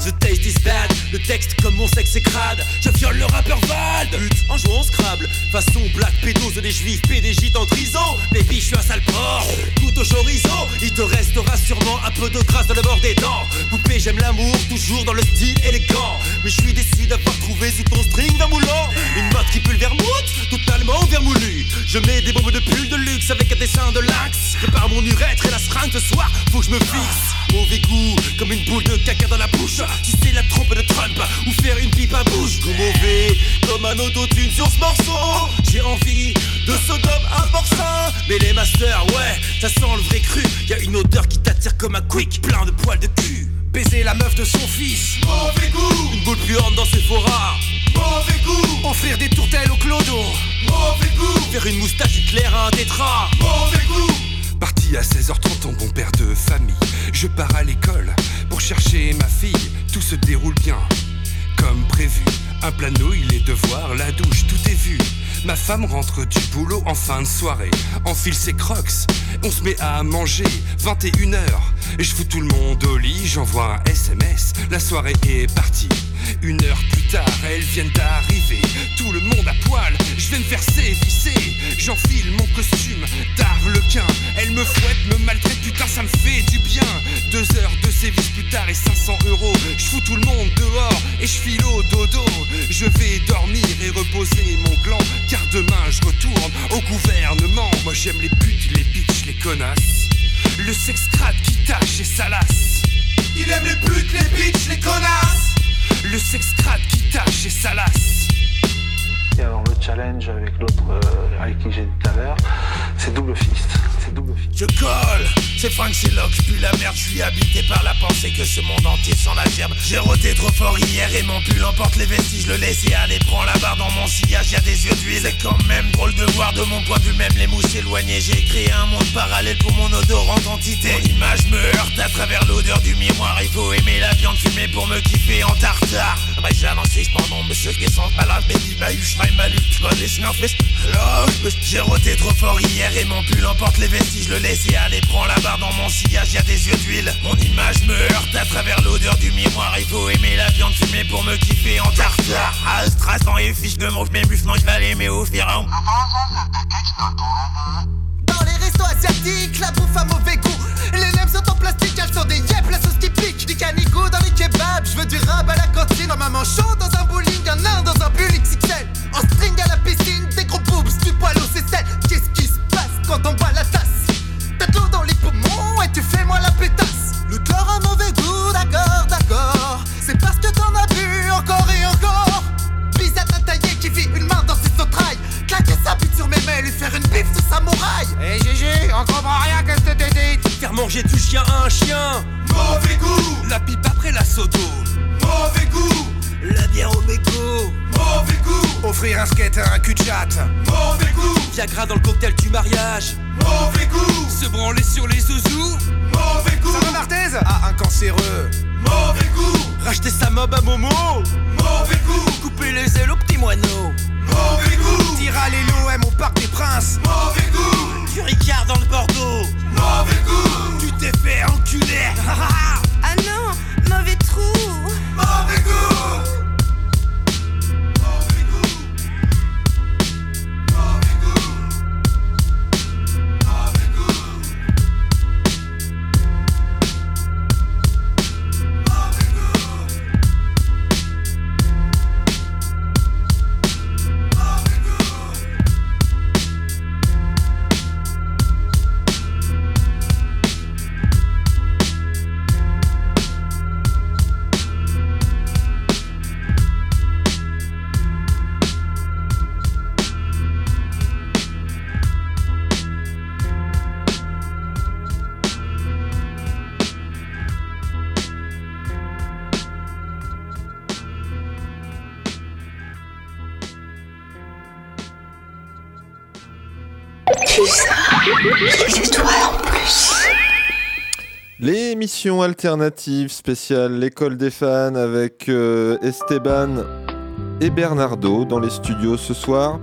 The taste is bad, le texte comme mon sexe est crade Je viole le rappeur Vald. But, en jouant Scrabble Façon black pédose des juifs PDJ en trison Baby je suis un sale porc. Tout au chorizo Il te restera sûrement un peu de grâce dans le bord des dents. Poupée j'aime l'amour toujours dans le style élégant. Mais je suis déçu d'avoir trouvé sous ton string d'un moulin. Une mode qui pue le vermouth Totalement vermoulu Je mets des bombes de pull de luxe avec un dessin de l'axe Prépare mon urètre et la seringue ce soir. Faut que je me fixe. Mauvais goût, comme une boule de caca dans la bouche. Si c'est la trompe de Trump ou faire une pipe à bouche. Goût mauvais, comme un autotune sur ce morceau. J'ai envie de Sodome un porcin. Mais les masters, ouais, ça sent le vrai cru. Y a une odeur qui t'attire comme un quick, plein de poils de cul. Baiser la meuf de son fils. Mauvais goût Une boule puante dans ses foras Mauvais goût Offrir des tourtelles au clodo Mauvais goût Faire une moustache éclair à un tétra Mauvais goût Parti à 16h30 en bon père de famille. Je pars à l'école pour chercher ma fille. Tout se déroule bien, comme prévu. Un plat de nouilles, les devoirs, la douche, tout est vu. Ma femme rentre du boulot en fin de soirée, enfile ses crocs, on se met à manger, 21h, et je fous tout le monde au lit, j'envoie un SMS, la soirée est partie. Une heure plus tard, elles viennent d'arriver, tout le monde à poil, je vais me faire sévisser, j'enfile mon costume d'arlequin, elle me fouette, me maltraite, putain ça me fait du bien. Deux heures de sévices plus tard et 500 euros, je fous tout le monde et je file au dodo. Je vais dormir et reposer mon gland, car demain je retourne au gouvernement. Moi j'aime les putes, les bitches, les connasses, le sexe crade qui tâche et salace. Il aime les putes, les bitches, les connasses, le sexe crade qui tâche et salace. Et alors le challenge avec l'autre euh, avec qui j'ai dit tout à l'heure, c'est double fist. C'est double fist. Je colle, c'est Frank Sillock, je pue la merde, je suis habité par la pensée que ce monde entier sent la gerbe. J'ai roté trop fort hier et mon pull emporte les vestiges, le laisser aller, prends la barre dans mon sillage, y a des yeux d'huile. C'est quand même drôle de voir de mon point de vue même les mouches éloignées. J'ai créé un monde parallèle pour mon odorante entité. Mon image me heurte à travers l'odeur du miroir, il faut aimer la viande fumée pour me kiffer en tartare. Après j'annonce pendant monsieur qui sont pas là, baby bahu, schrein ma lutte, tu vois les snurfs, alors j'ai roté trop fort hier et mon pull emporte les vestiges, le laisser aller, prends la barre dans mon sillage, y a des yeux d'huile. Mon image me heurte à travers l'odeur du miroir, il faut aimer la viande fumée pour me kiffer en tartare. Astrasan et fiche de mon mes buffes, non je vais aller mais au firant asiatique, la bouffe à mauvais goût. Les nems sont en plastique, elles sont des yep, la sauce qui pique. Du canicou dans les kebabs, je veux du rab à la cantine. En maman chaud dans un bowling, un nain dans un pull XXL. En string à la piscine, des gros boobs, du poil au sel Qu'est-ce qui se passe quand on bat la tasse? Eh Gigi, on comprend rien, qu'est-ce que t'es dit. Faire manger du chien à un chien. Mauvais goût. La pipe après la sodo Mauvais goût. La bière au mégot. Mauvais goût. Offrir un skate à un cul de chat Mauvais goût. Viagra dans le cocktail du mariage. Mauvais goût. Se branler sur les zouzous. Mauvais goût. Sarah Martez a un cancéreux. Mauvais goût Racheter sa mob à Momo. Mauvais goût Couper les ailes au petit moineau. Mauvais goût Tire à l'OM au Parc des Princes. Mauvais goût Du Ricard dans le Bordeaux. Mauvais goût Tu t'es fait enculer. [LAUGHS] Ah non, mauvais trou. Mauvais goût L'émission alternative spéciale L'école des fans avec euh, Esteban et Bernardo dans les studios ce soir.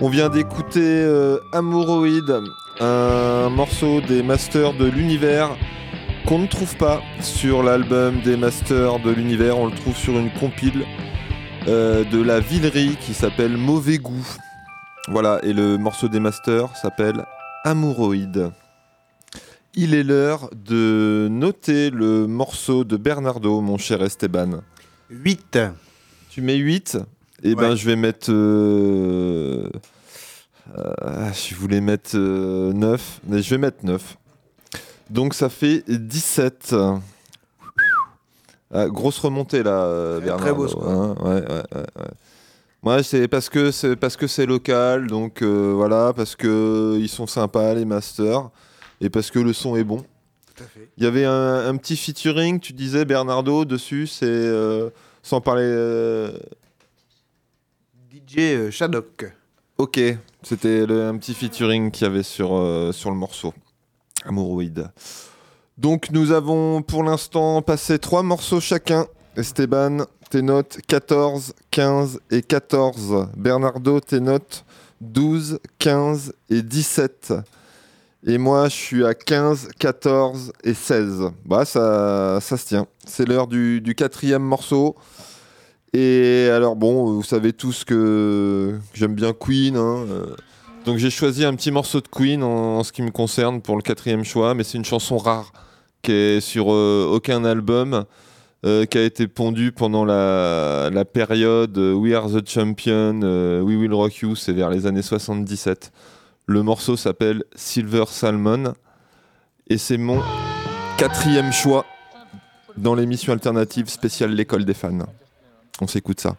On vient d'écouter euh, Amouroïde, un morceau des Masters de l'Univers qu'on ne trouve pas sur l'album des Masters de l'Univers. On le trouve sur une compile euh, de la Villerie qui s'appelle Mauvais Goût. Voilà, et le morceau des Masters s'appelle Amouroïde. Il est l'heure de noter le morceau de Bernardo, mon cher Esteban. 8. Tu mets 8 Eh ben, Ouais. je vais mettre. euh, euh, je voulais mettre 9, mais je vais mettre 9. Donc ça fait 17. Ah, grosse remontée là, euh, Bernardo. très beau score. hein, ouais, ouais, ouais, ouais. Ouais, c'est parce que c'est parce que c'est local, donc euh, voilà, parce que ils sont sympas les masters et parce que le son est bon. Il y avait un, un petit featuring, tu disais Bernardo dessus, c'est euh, sans parler. euh, DJ euh, Shadok. Ok, c'était le- un petit featuring qu'il y avait sur, euh, sur le morceau. Amouroïde. Donc nous avons pour l'instant passé trois morceaux chacun. Esteban, tes notes 14, 15 et 14. Bernardo, tes notes 12, 15 et 17. Et moi, je suis à 15, 14 et 16. Bah, ça, ça se tient. C'est l'heure du, quatrième morceau. Et alors, bon, vous savez tous que, j'aime bien Queen. hein, euh. donc, j'ai choisi un petit morceau de Queen en, ce qui me concerne pour le quatrième choix. Mais c'est une chanson rare qui est sur euh, aucun album. euh, qui a été pondue pendant la, période We Are the Champion, We Will Rock You, c'est vers les années 77. Le morceau s'appelle Silver Salmon et c'est mon quatrième choix dans l'émission alternative spéciale L'école des fans. On s'écoute ça.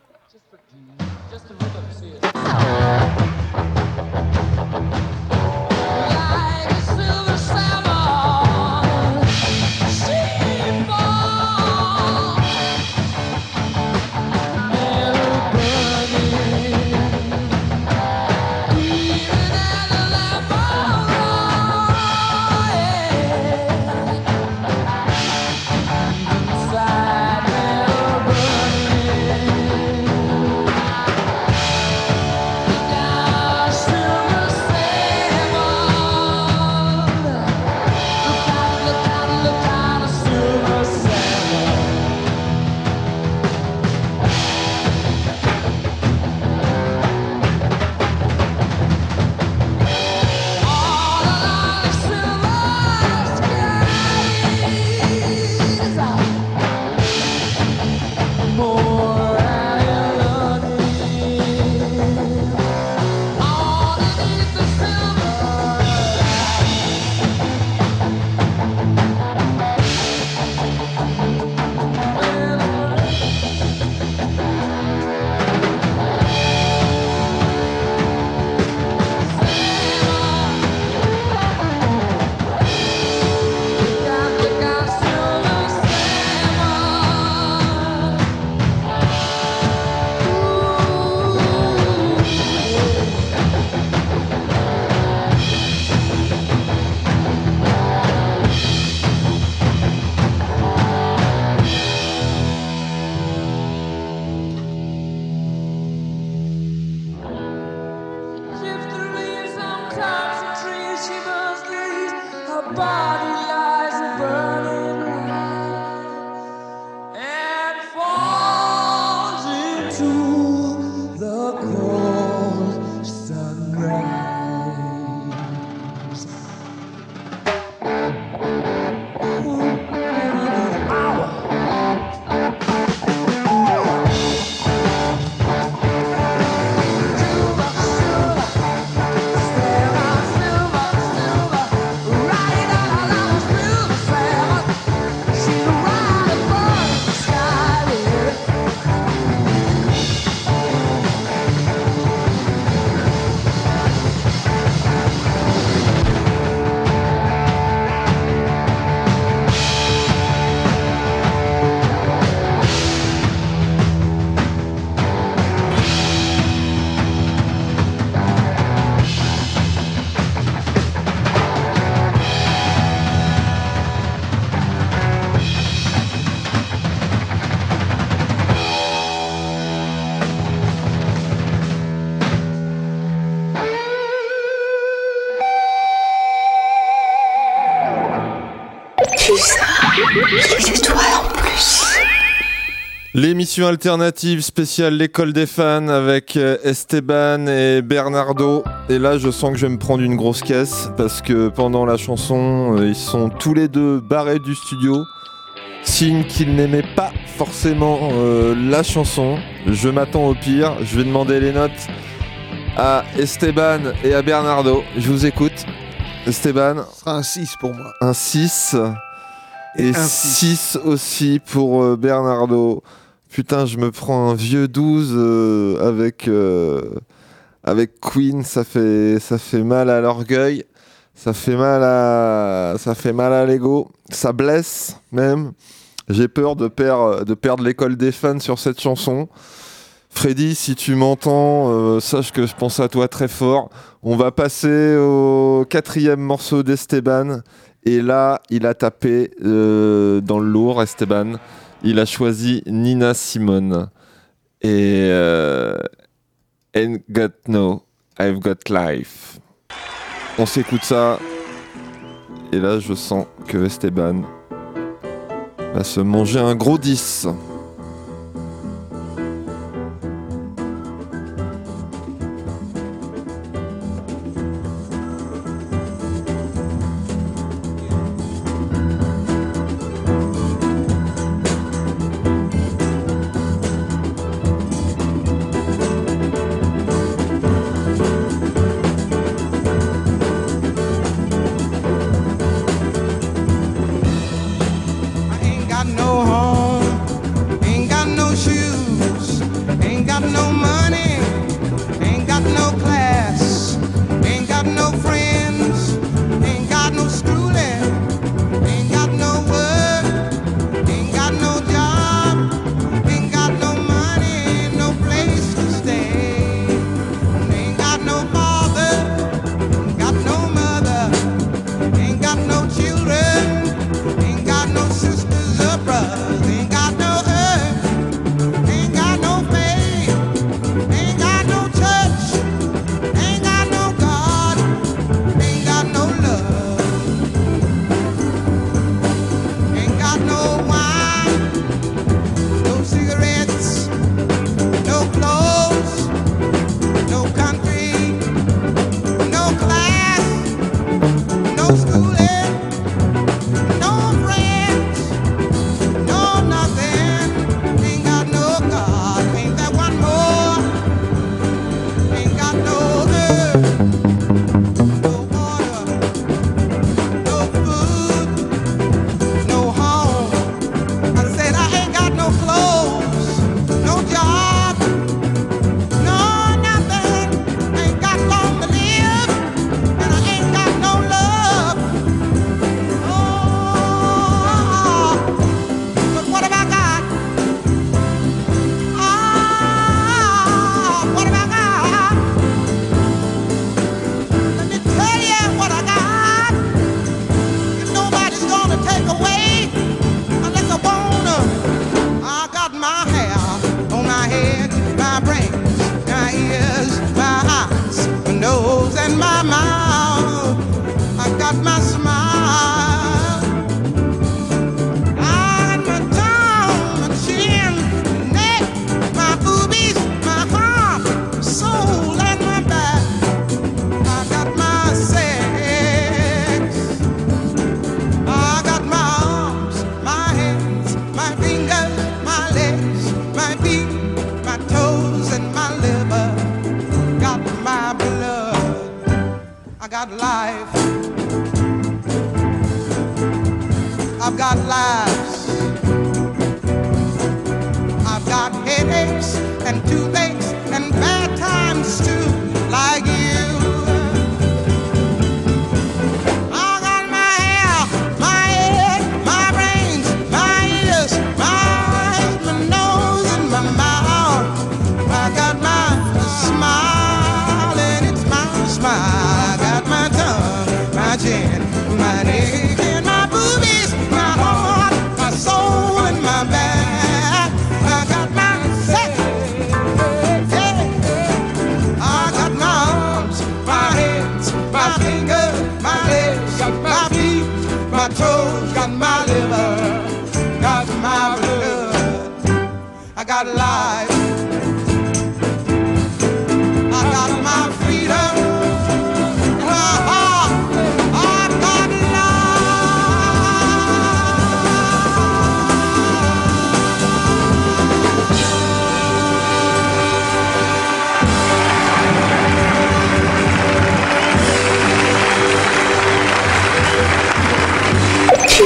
L'émission alternative spéciale l'école des fans avec euh, Esteban et Bernardo. Et là, je sens que je vais me prendre une grosse caisse parce que pendant la chanson, euh, ils sont tous les deux barrés du studio. Signe qu'ils n'aimaient pas forcément euh, la chanson. Je m'attends au pire. Je vais demander les notes à Esteban et à Bernardo. Je vous écoute. Esteban. Ce sera un 6 pour moi. Un 6. Et, un 6 aussi pour euh, Bernardo. Putain, je me prends un vieux 12 euh, avec, euh, avec Queen. Ça fait, ça fait mal à l'orgueil. Ça fait mal à, ça fait mal à l'ego. Ça blesse même. J'ai peur de, perdre de perdre l'école des fans sur cette chanson. Freddy, si tu m'entends, euh, sache que je pense à toi très fort. On va passer au quatrième morceau d'Esteban. Et là, il a tapé dans le lourd, Esteban. Il a choisi Nina Simone. Et euh, Got No, I've Got Life. On s'écoute ça. Et là, je sens que Esteban va se manger un gros 10.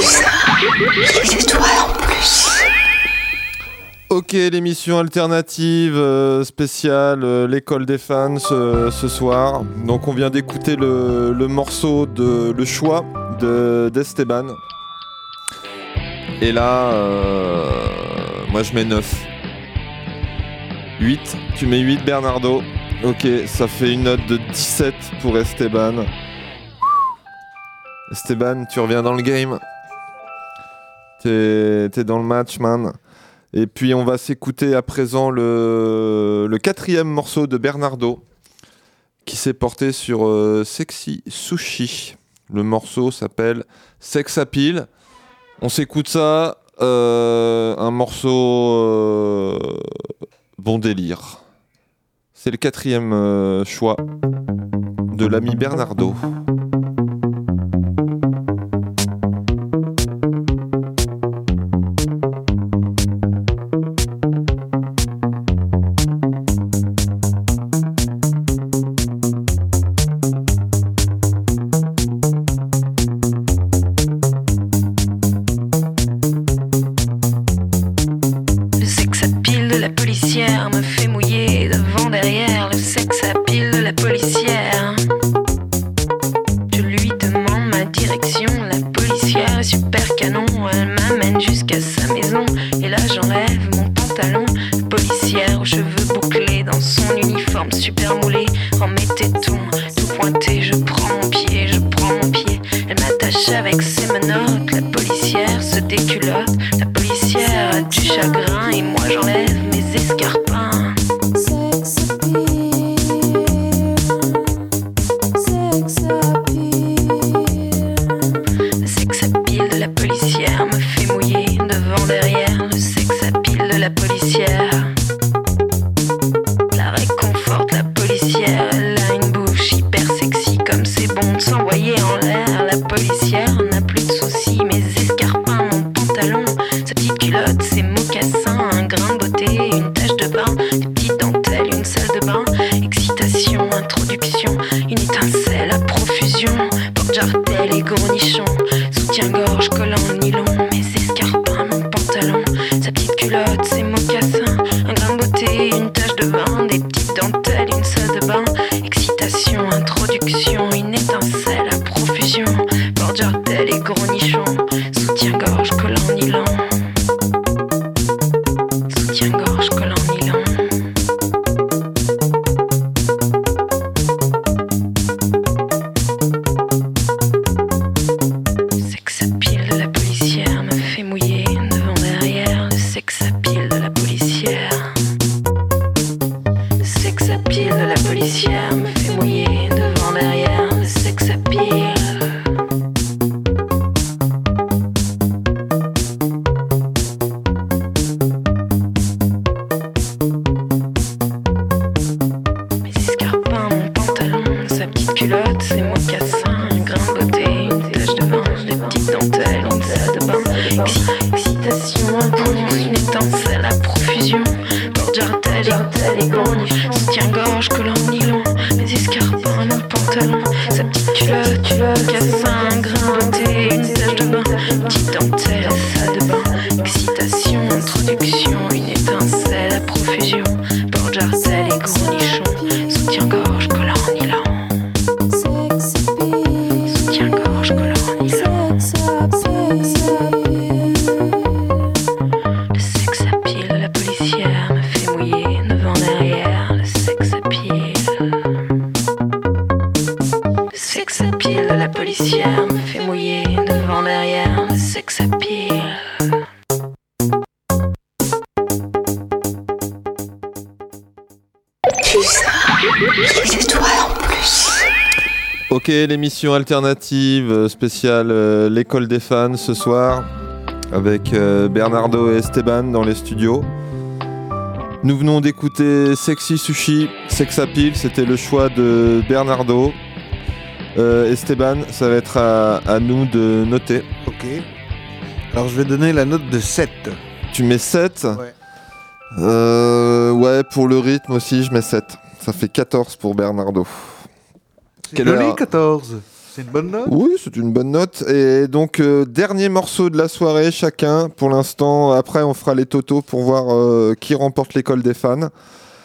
Les en plus. Ok, l'émission alternative euh, spéciale euh, L'école des fans euh, ce soir. Donc on vient d'écouter le, morceau de Le choix d'Esteban. Et là, moi je mets 9. 8, tu mets 8 Bernardo. Ok, ça fait une note de 17 pour Esteban. Esteban, tu reviens dans le game. T'es dans le match, man. Et puis on va s'écouter à présent le, quatrième morceau de Bernardo qui s'est porté sur euh, Sexy Sushi. Le morceau s'appelle Sex Appeal. On s'écoute ça, euh, un morceau euh, bon délire. C'est le quatrième choix de l'ami Bernardo. Alternative euh, spéciale euh, l'école des fans ce soir avec euh, Bernardo et Esteban dans les studios. Nous venons d'écouter Sexy Sushi, Sex Appeal, c'était le choix de Bernardo. Euh, Esteban, ça va être à, à nous de noter. Ok. Alors je vais donner la note de 7. Tu mets 7 Ouais. Euh, ouais, pour le rythme aussi, je mets 7. Ça fait 14 pour Bernardo. C'est Quelle joli, heure? 14. C'est une bonne note? Oui, c'est une bonne note. Et donc, euh, dernier morceau de la soirée, chacun. Pour l'instant, après, on fera les totaux pour voir euh, qui remporte l'école des fans.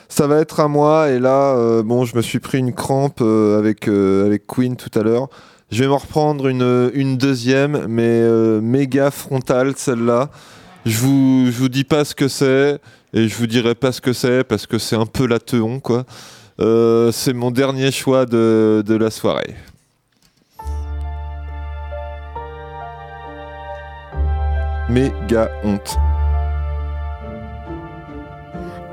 Ça va être à moi. Et là, euh, bon, je me suis pris une crampe avec, avec Queen tout à l'heure. Je vais m'en reprendre une, deuxième, mais méga frontale, celle-là. Je vous, vous dis pas ce que c'est. Et je vous dirai pas ce que c'est parce que c'est un peu la teon, quoi. C'est mon dernier choix de la soirée. Méga honte.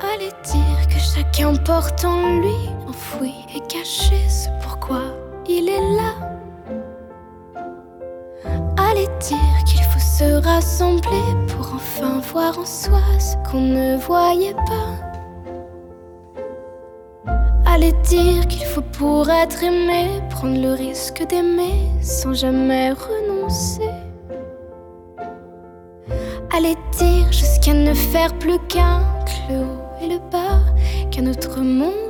Allez dire que chacun porte en lui, enfoui et caché ce pourquoi il est là. Allez dire qu'il faut se rassembler pour enfin voir en soi ce qu'on ne voyait pas. Allez dire qu'il faut pour être aimé prendre le risque d'aimer sans jamais renoncer. Jusqu'à ne faire plus qu'un haut et le bas, qu'un autre monde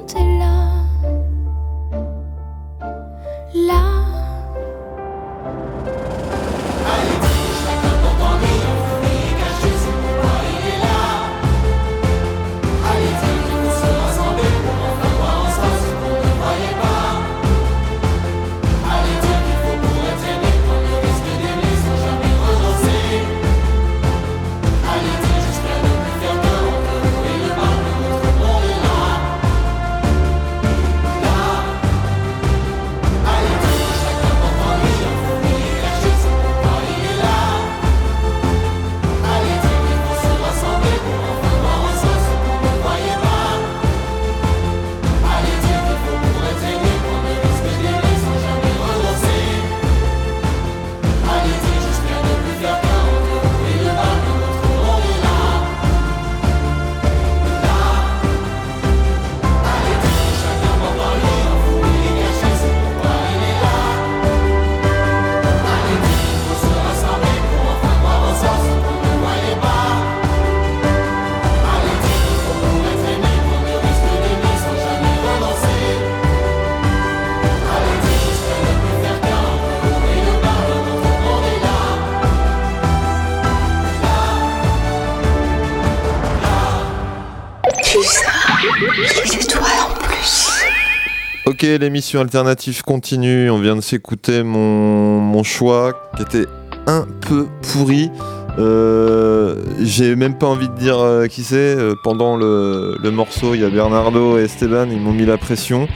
Ok, l'émission alternative continue. On vient de s'écouter mon, mon choix qui était un peu pourri. Euh, J'ai même pas envie de dire euh, qui c'est. Euh, pendant le, le morceau, il y a Bernardo et Esteban, ils m'ont mis la pression.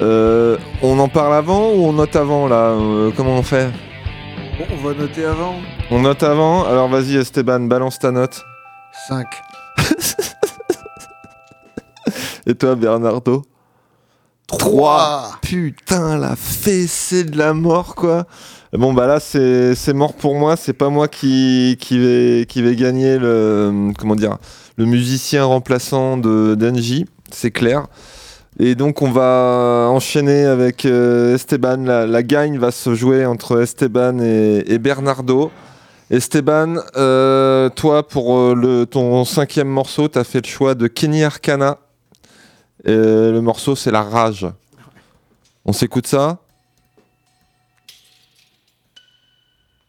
On en parle avant ou on note avant là Comment on fait? Bon, on va noter avant. On note avant Alors vas-y Esteban, balance ta note. 5. [LAUGHS] Et toi Bernardo? 3 Putain, la fessée de la mort, quoi. Bon, bah là, c'est c'est mort pour moi. C'est pas moi qui, qui, vais, qui vais gagner le, comment dire, le musicien remplaçant de d'Engie, c'est clair. Et donc, on va enchaîner avec euh, Esteban. La, la gagne va se jouer entre Esteban et, et Bernardo. Esteban, euh, toi, pour euh, le, ton cinquième morceau, tu as fait le choix de Kenny Arcana. Le morceau, c'est La Rage. On s'écoute ça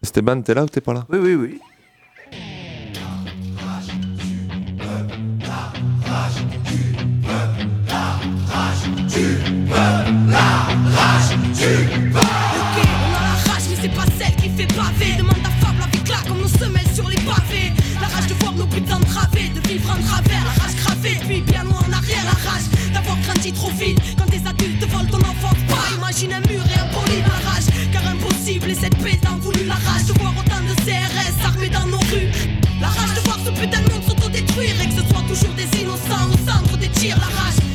Esteban, t'es là ou t'es pas là Oui, oui, oui. La rage, Tire la rage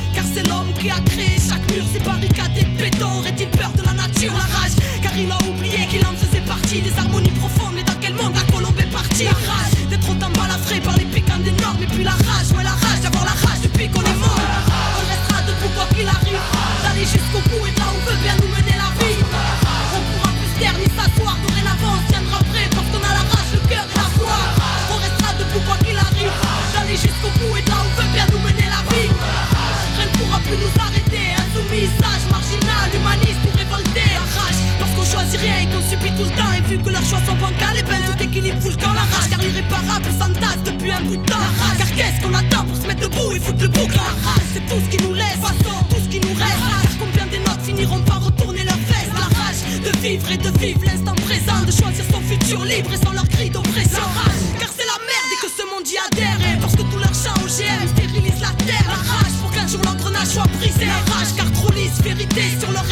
son bancal, tout équilibre fout le camp la rage. Car l'irréparable s'entasse depuis un bout de temps. La rage. Car qu'est-ce qu'on attend pour se mettre debout et foutre le bouc la rage? C'est tout ce qui nous laisse, façon, tout ce qui nous reste. Car combien des notes finiront par retourner leur veste? La rage de vivre et de vivre l'instant présent, de choisir son futur libre et sans leur cri d'oppression. la rage Car c'est la merde et que ce monde y adhère. Et parce que tout leur champ OGM stérilise la terre. La rage pour qu'un jour l'engrenage soit brisé. La rage car trop lisse, vérité sur leur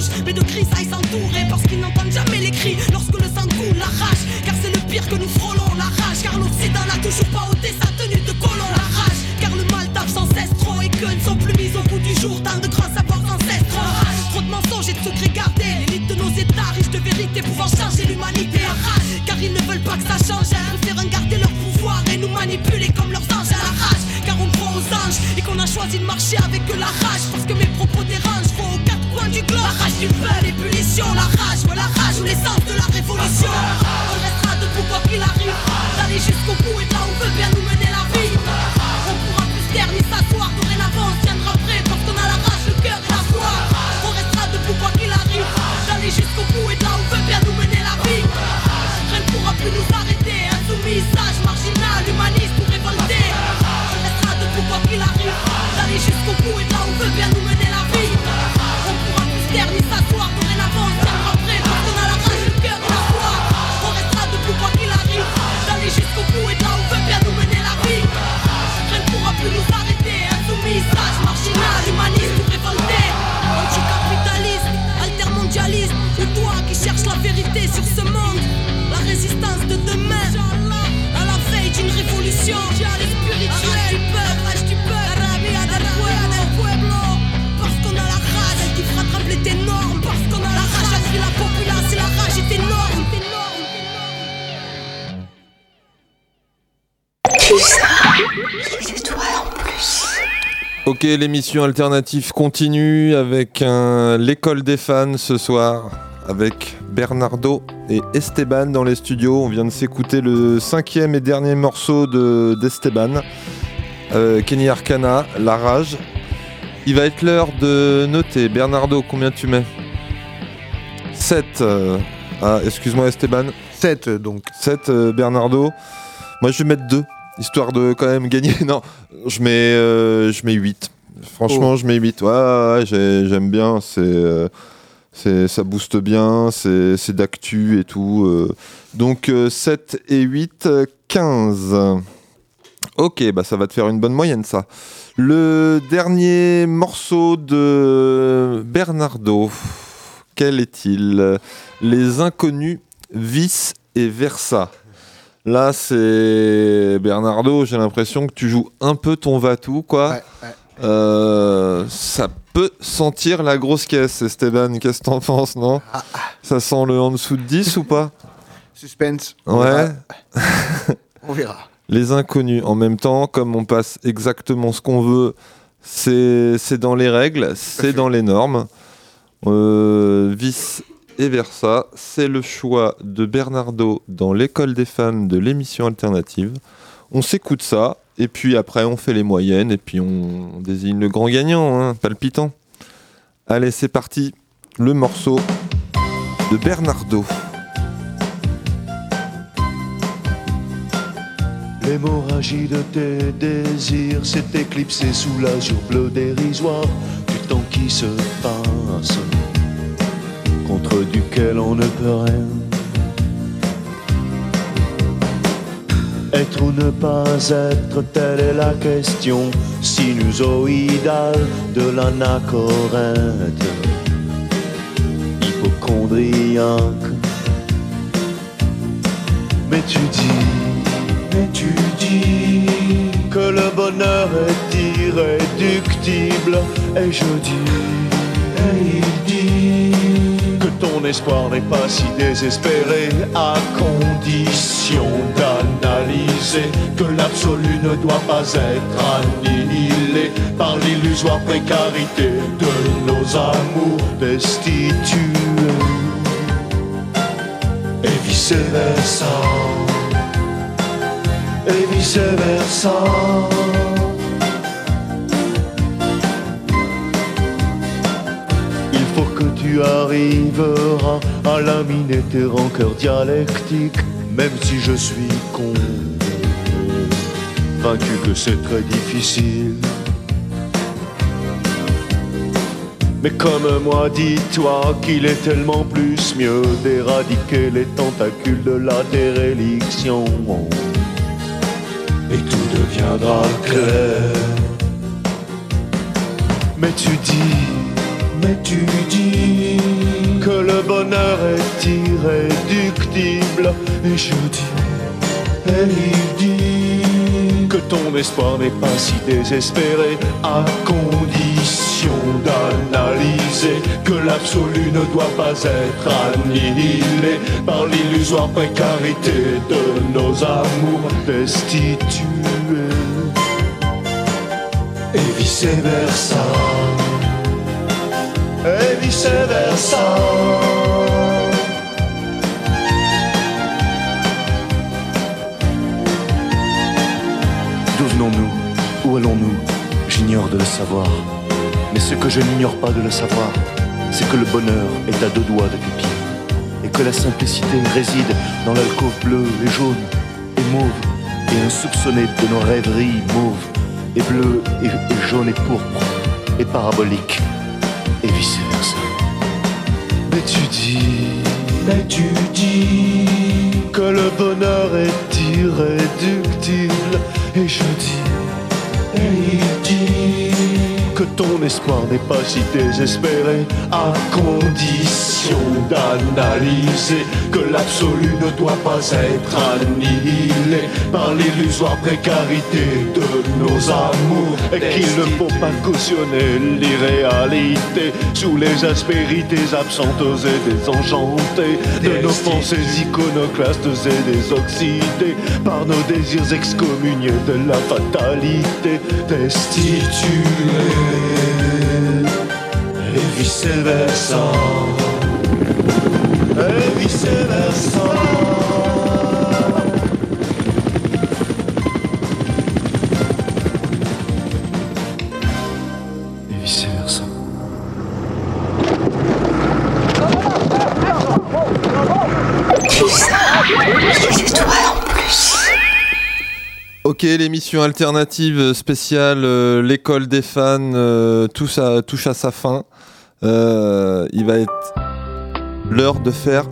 rouge, mais de passion On restera debout quoi qu'il arrive. J'allais jusqu'au Ok, l'émission alternative continue avec l'école des fans ce soir, avec Bernardo et Esteban dans les studios. On vient de s'écouter le cinquième et dernier morceau d'Esteban, de, Kenny Arcana, La Rage. Il va être l'heure de noter. Bernardo, combien tu mets? 7. Euh, ah, excuse-moi Esteban. 7 euh, donc. 7 Bernardo. Moi je vais mettre 2 histoire de quand même gagner. [LAUGHS] Non, je mets, euh, je mets 8. Franchement, oh. je mets 8. Ouais, j'aime bien. Euh, c'est, ça booste bien, c'est, d'actu et tout. Euh. Donc 7 et 8, 15. Ok, bah ça va te faire une bonne moyenne ça. Le dernier morceau de Bernardo, quel est-il? Les inconnus, vice et versa. Là, c'est Bernardo, j'ai l'impression que tu joues un peu ton Vatou, quoi. Euh, ça peut sentir la grosse caisse, Esteban. Qu'est-ce que t'en penses, non. Ah, ah. Ça sent le en dessous de 10 ou pas? [LAUGHS] Suspense. Ouais. [LAUGHS] On verra. Les inconnus. En même temps, comme on passe exactement ce qu'on veut, c'est dans les règles, c'est dans les normes. Euh, vice et versa, c'est le choix de Bernardo dans l'école des fans de l'émission alternative. On s'écoute ça, et puis après on fait les moyennes, et puis on désigne le grand gagnant, hein, palpitant. Allez, c'est parti, le morceau de Bernardo. L'hémorragie de tes désirs s'est éclipsée sous l'azur bleu dérisoire du temps qui se passe, contre duquel on ne peut rien. Être ou ne pas être, telle est la question sinusoïdale de l'anachorète, hypochondriaque. Mais tu dis, mais tu dis que le bonheur est irréductible, et je dis, et il dit ton espoir n'est pas si désespéré, à condition d'analyser que l'absolu ne doit pas être annihilé par l'illusoire précarité de nos amours destitués, et vice versa et vice tu arriveras à laminer tes rancœurs dialectiques, même si je suis con, vaincu que c'est très difficile. Mais comme moi, dis-toi qu'il est tellement plus mieux d'éradiquer les tentacules de la déréliction et tout deviendra clair. Mais tu dis, mais tu dis que le bonheur est irréductible, et je dis, il dit que ton espoir n'est pas si désespéré, à condition d'analyser que l'absolu ne doit pas être annihilé par l'illusoire précarité de nos amours destitués. Et vice versa. D'où venons-nous Où allons-nous? J'ignore de le savoir. Mais ce que je n'ignore pas de le savoir, c'est que le bonheur est à deux doigts de tes pieds. Et que la simplicité réside dans l'alcôve bleue et jaune et mauve et insoupçonnée de nos rêveries mauves et bleues et, et jaunes et pourpres et paraboliques. Mais tu dis, mais tu dis que le bonheur est irréductible. Et je dis, et il dit que ton espoir n'est pas si désespéré, à condition d'analyser que l'absolu ne doit pas être annihilé par l'illusoire précarité de nos amours, et qu'il ne faut pas cautionner l'irréalité sous les aspérités absentes et désenchantées de nos pensées iconoclastes et désoxydées par nos désirs excommuniés de la fatalité destituée et vice versa et vice versa Ok, l'émission alternative spéciale euh, l'école des fans euh, touche, à, touche à sa fin. Euh, il va être l'heure de faire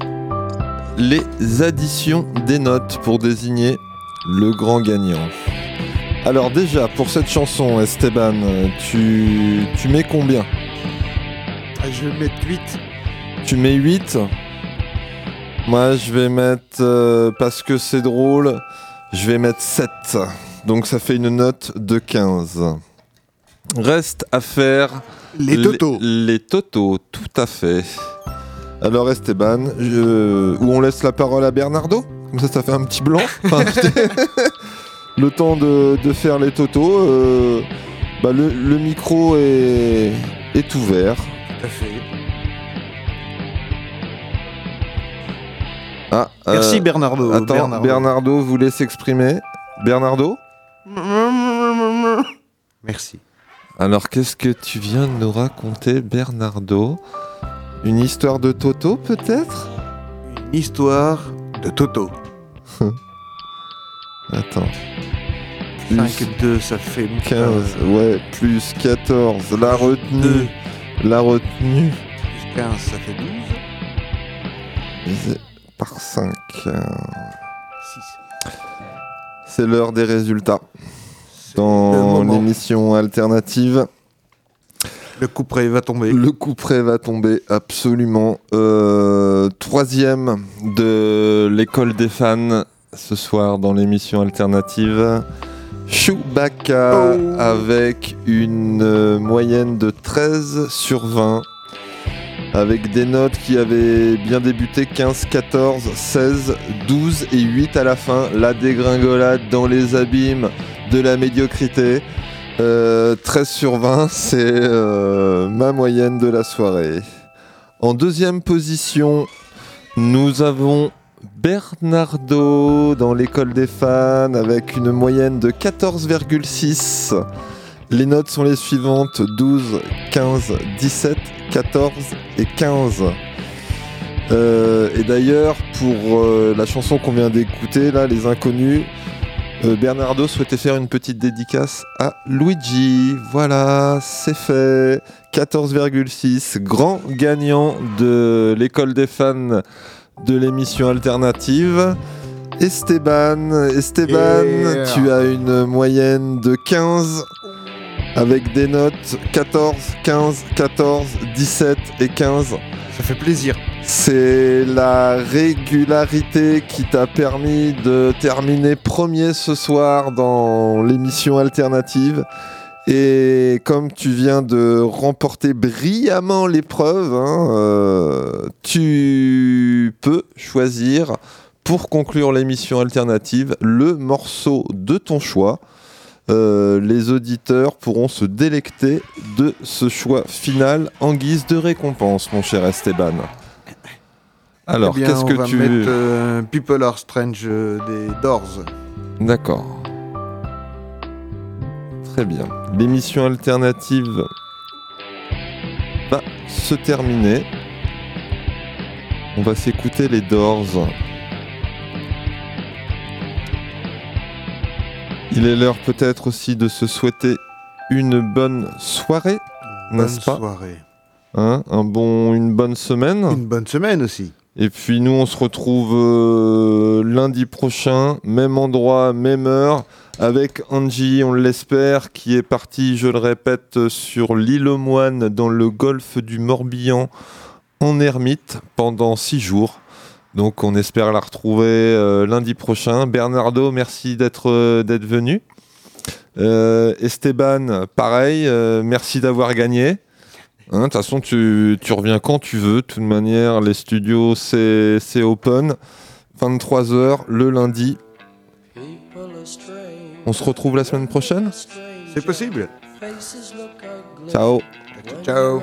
les additions des notes pour désigner le grand gagnant. Alors déjà, pour cette chanson, Esteban, tu, tu mets combien? Ah, Je vais mettre 8. Tu mets 8 Moi, je vais mettre, parce que c'est drôle, je vais mettre 7. Donc ça fait une note de 15. Reste à faire... Les totos. Les, totos, tout à fait. Alors Esteban, je- où on laisse la parole à Bernardo? Comme ça, ça fait un petit blanc. [LAUGHS] Enfin, [LAUGHS] le temps de, de faire les totos. euh, bah, le, le micro est, est ouvert. Tout à fait. Ah, Merci, Bernardo. Attends, Bernardo. Bernardo voulait s'exprimer. Bernardo Merci. Alors, qu'est-ce que tu viens de nous raconter, Bernardo? Une histoire de Toto, peut-être? Une histoire de Toto. [LAUGHS] Attends. 5 et 2, ça fait 15, ouais, plus 14. La retenue. La retenue. Plus 15, ça fait 12. Par 5. C'est l'heure des résultats. Dans l'émission alternative. Le coup près va tomber. Le coup près va tomber, absolument. Euh, troisième de l'école des fans ce soir dans l'émission alternative. Chewbacca avec une euh, moyenne de 13 sur 20. Avec des notes qui avaient bien débuté 15, 14, 16, 12 et 8 à la fin. La dégringolade dans les abîmes de la médiocrité. Euh, 13 sur 20, c'est euh, ma moyenne de la soirée. En deuxième position, nous avons Bernardo dans l'école des fans avec une moyenne de 14,6. Les notes sont les suivantes 12, 15, 17, 14 et 15. Euh, et d'ailleurs, pour euh, la chanson qu'on vient d'écouter, là, Les Inconnus, euh, Bernardo souhaitait faire une petite dédicace à Luigi. Voilà, c'est fait. 14,6. Grand gagnant de l'école des fans de l'émission alternative. Esteban, Esteban, Yeah. tu as une moyenne de 15 avec des notes 14, 15, 14, 17 et 15. Ça fait plaisir. C'est la régularité qui t'a permis de terminer premier ce soir dans l'émission alternative. Et comme tu viens de remporter brillamment l'épreuve, hein, euh, tu peux choisir pour conclure l'émission alternative le morceau de ton choix. Euh, les auditeurs pourront se délecter de ce choix final en guise de récompense, mon cher Esteban. Alors, Eh qu'est-ce que va tu mettre euh, People Are Strange euh, des Doors. D'accord. Très bien. L'émission alternative va se terminer. On va s'écouter les Doors. Il est l'heure peut-être aussi de se souhaiter une bonne soirée, n'est-ce pas soirée. Hein, un bon, une bonne semaine. Une bonne semaine aussi. Et puis nous, on se retrouve euh, lundi prochain, même endroit, même heure, avec Angie, on l'espère, qui est parti, je le répète, sur l'île aux Moines, dans le golfe du Morbihan, en ermite, pendant six jours. Donc on espère la retrouver euh, lundi prochain. Bernardo, merci d'être euh, d'être venu. Euh, Esteban, pareil, euh, merci d'avoir gagné. Hein, De toute façon, tu, tu reviens quand tu veux. De toute manière, les studios, c'est c'est open. 23h le lundi. On se retrouve la semaine prochaine C'est possible. Ciao. Ciao.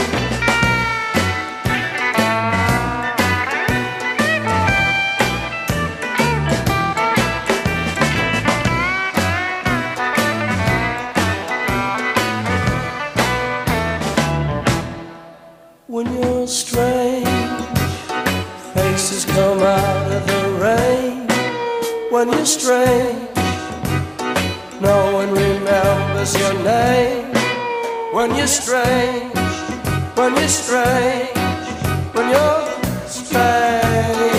when you stray. No one remembers your name when you stray, when you stray, when you're strange.